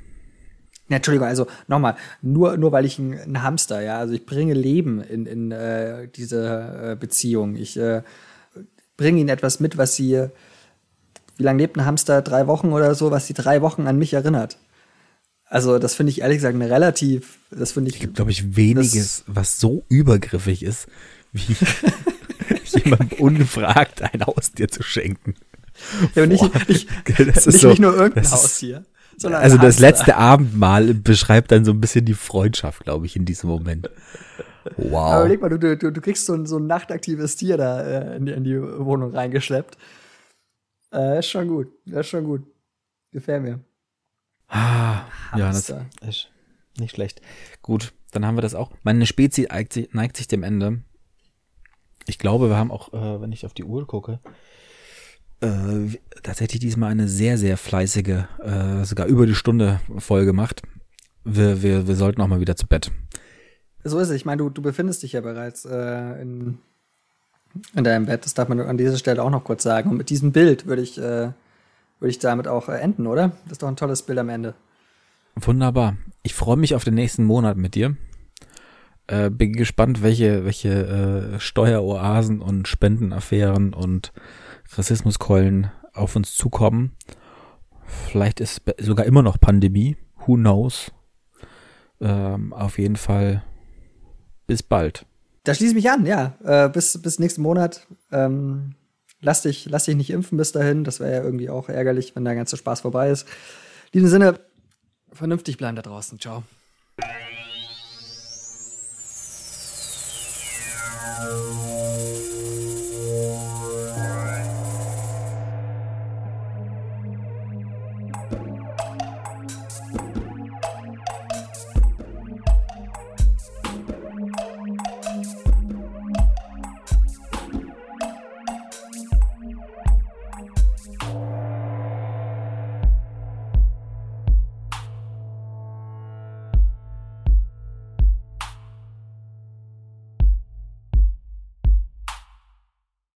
Ja, Entschuldigung, also nochmal, nur, nur weil ich ein, ein, Hamster, ja, also ich bringe Leben in, in äh, diese äh, Beziehung. Ich äh, bringe ihnen etwas mit, was sie, wie lange lebt ein Hamster? Drei Wochen oder so, was sie drei Wochen an mich erinnert. Also, das finde ich ehrlich gesagt eine relativ, das finde ich. Es
gibt, glaube ich, weniges, was so übergriffig ist, wie jemandem ungefragt ein Haustier zu schenken.
Ja, nicht, nicht, das ist nicht, so, nicht nur irgendein Haustier.
Sondern also das letzte Abendmahl beschreibt dann so ein bisschen die Freundschaft, glaube ich, in diesem Moment.
Wow. Aber überleg mal, du, du, du kriegst so ein, so ein nachtaktives Tier da äh, in, die, in, die, Wohnung reingeschleppt. Äh, ist schon gut. Das ist schon gut. Gefällt mir.
Ah, ja, das ist nicht schlecht. Gut, dann haben wir das auch. Meine Spezie neigt sich, neigt sich dem Ende. Ich glaube, wir haben auch, äh, wenn ich auf die Uhr gucke, äh, tatsächlich diesmal eine sehr, sehr fleißige, äh, sogar über die Stunde voll gemacht. Wir, wir, wir sollten auch mal wieder zu Bett.
So ist es. Ich meine, du, du befindest dich ja bereits äh, in, in deinem Bett. Das darf man an dieser Stelle auch noch kurz sagen. Und mit diesem Bild würde ich, äh, würde ich damit auch äh, enden, oder? Das ist doch ein tolles Bild am Ende.
Wunderbar. Ich freue mich auf den nächsten Monat mit dir. Äh, bin gespannt, welche, welche äh, Steueroasen und Spendenaffären und Rassismuskeulen auf uns zukommen. Vielleicht ist sogar immer noch Pandemie. Who knows? Ähm, auf jeden Fall bis bald.
Da schließe ich mich an, ja. Äh, bis, bis nächsten Monat. Ähm, lass, dich, lass dich nicht impfen bis dahin. Das wäre ja irgendwie auch ärgerlich, wenn der ganze Spaß vorbei ist. In diesem Sinne, vernünftig bleiben da draußen. Ciao.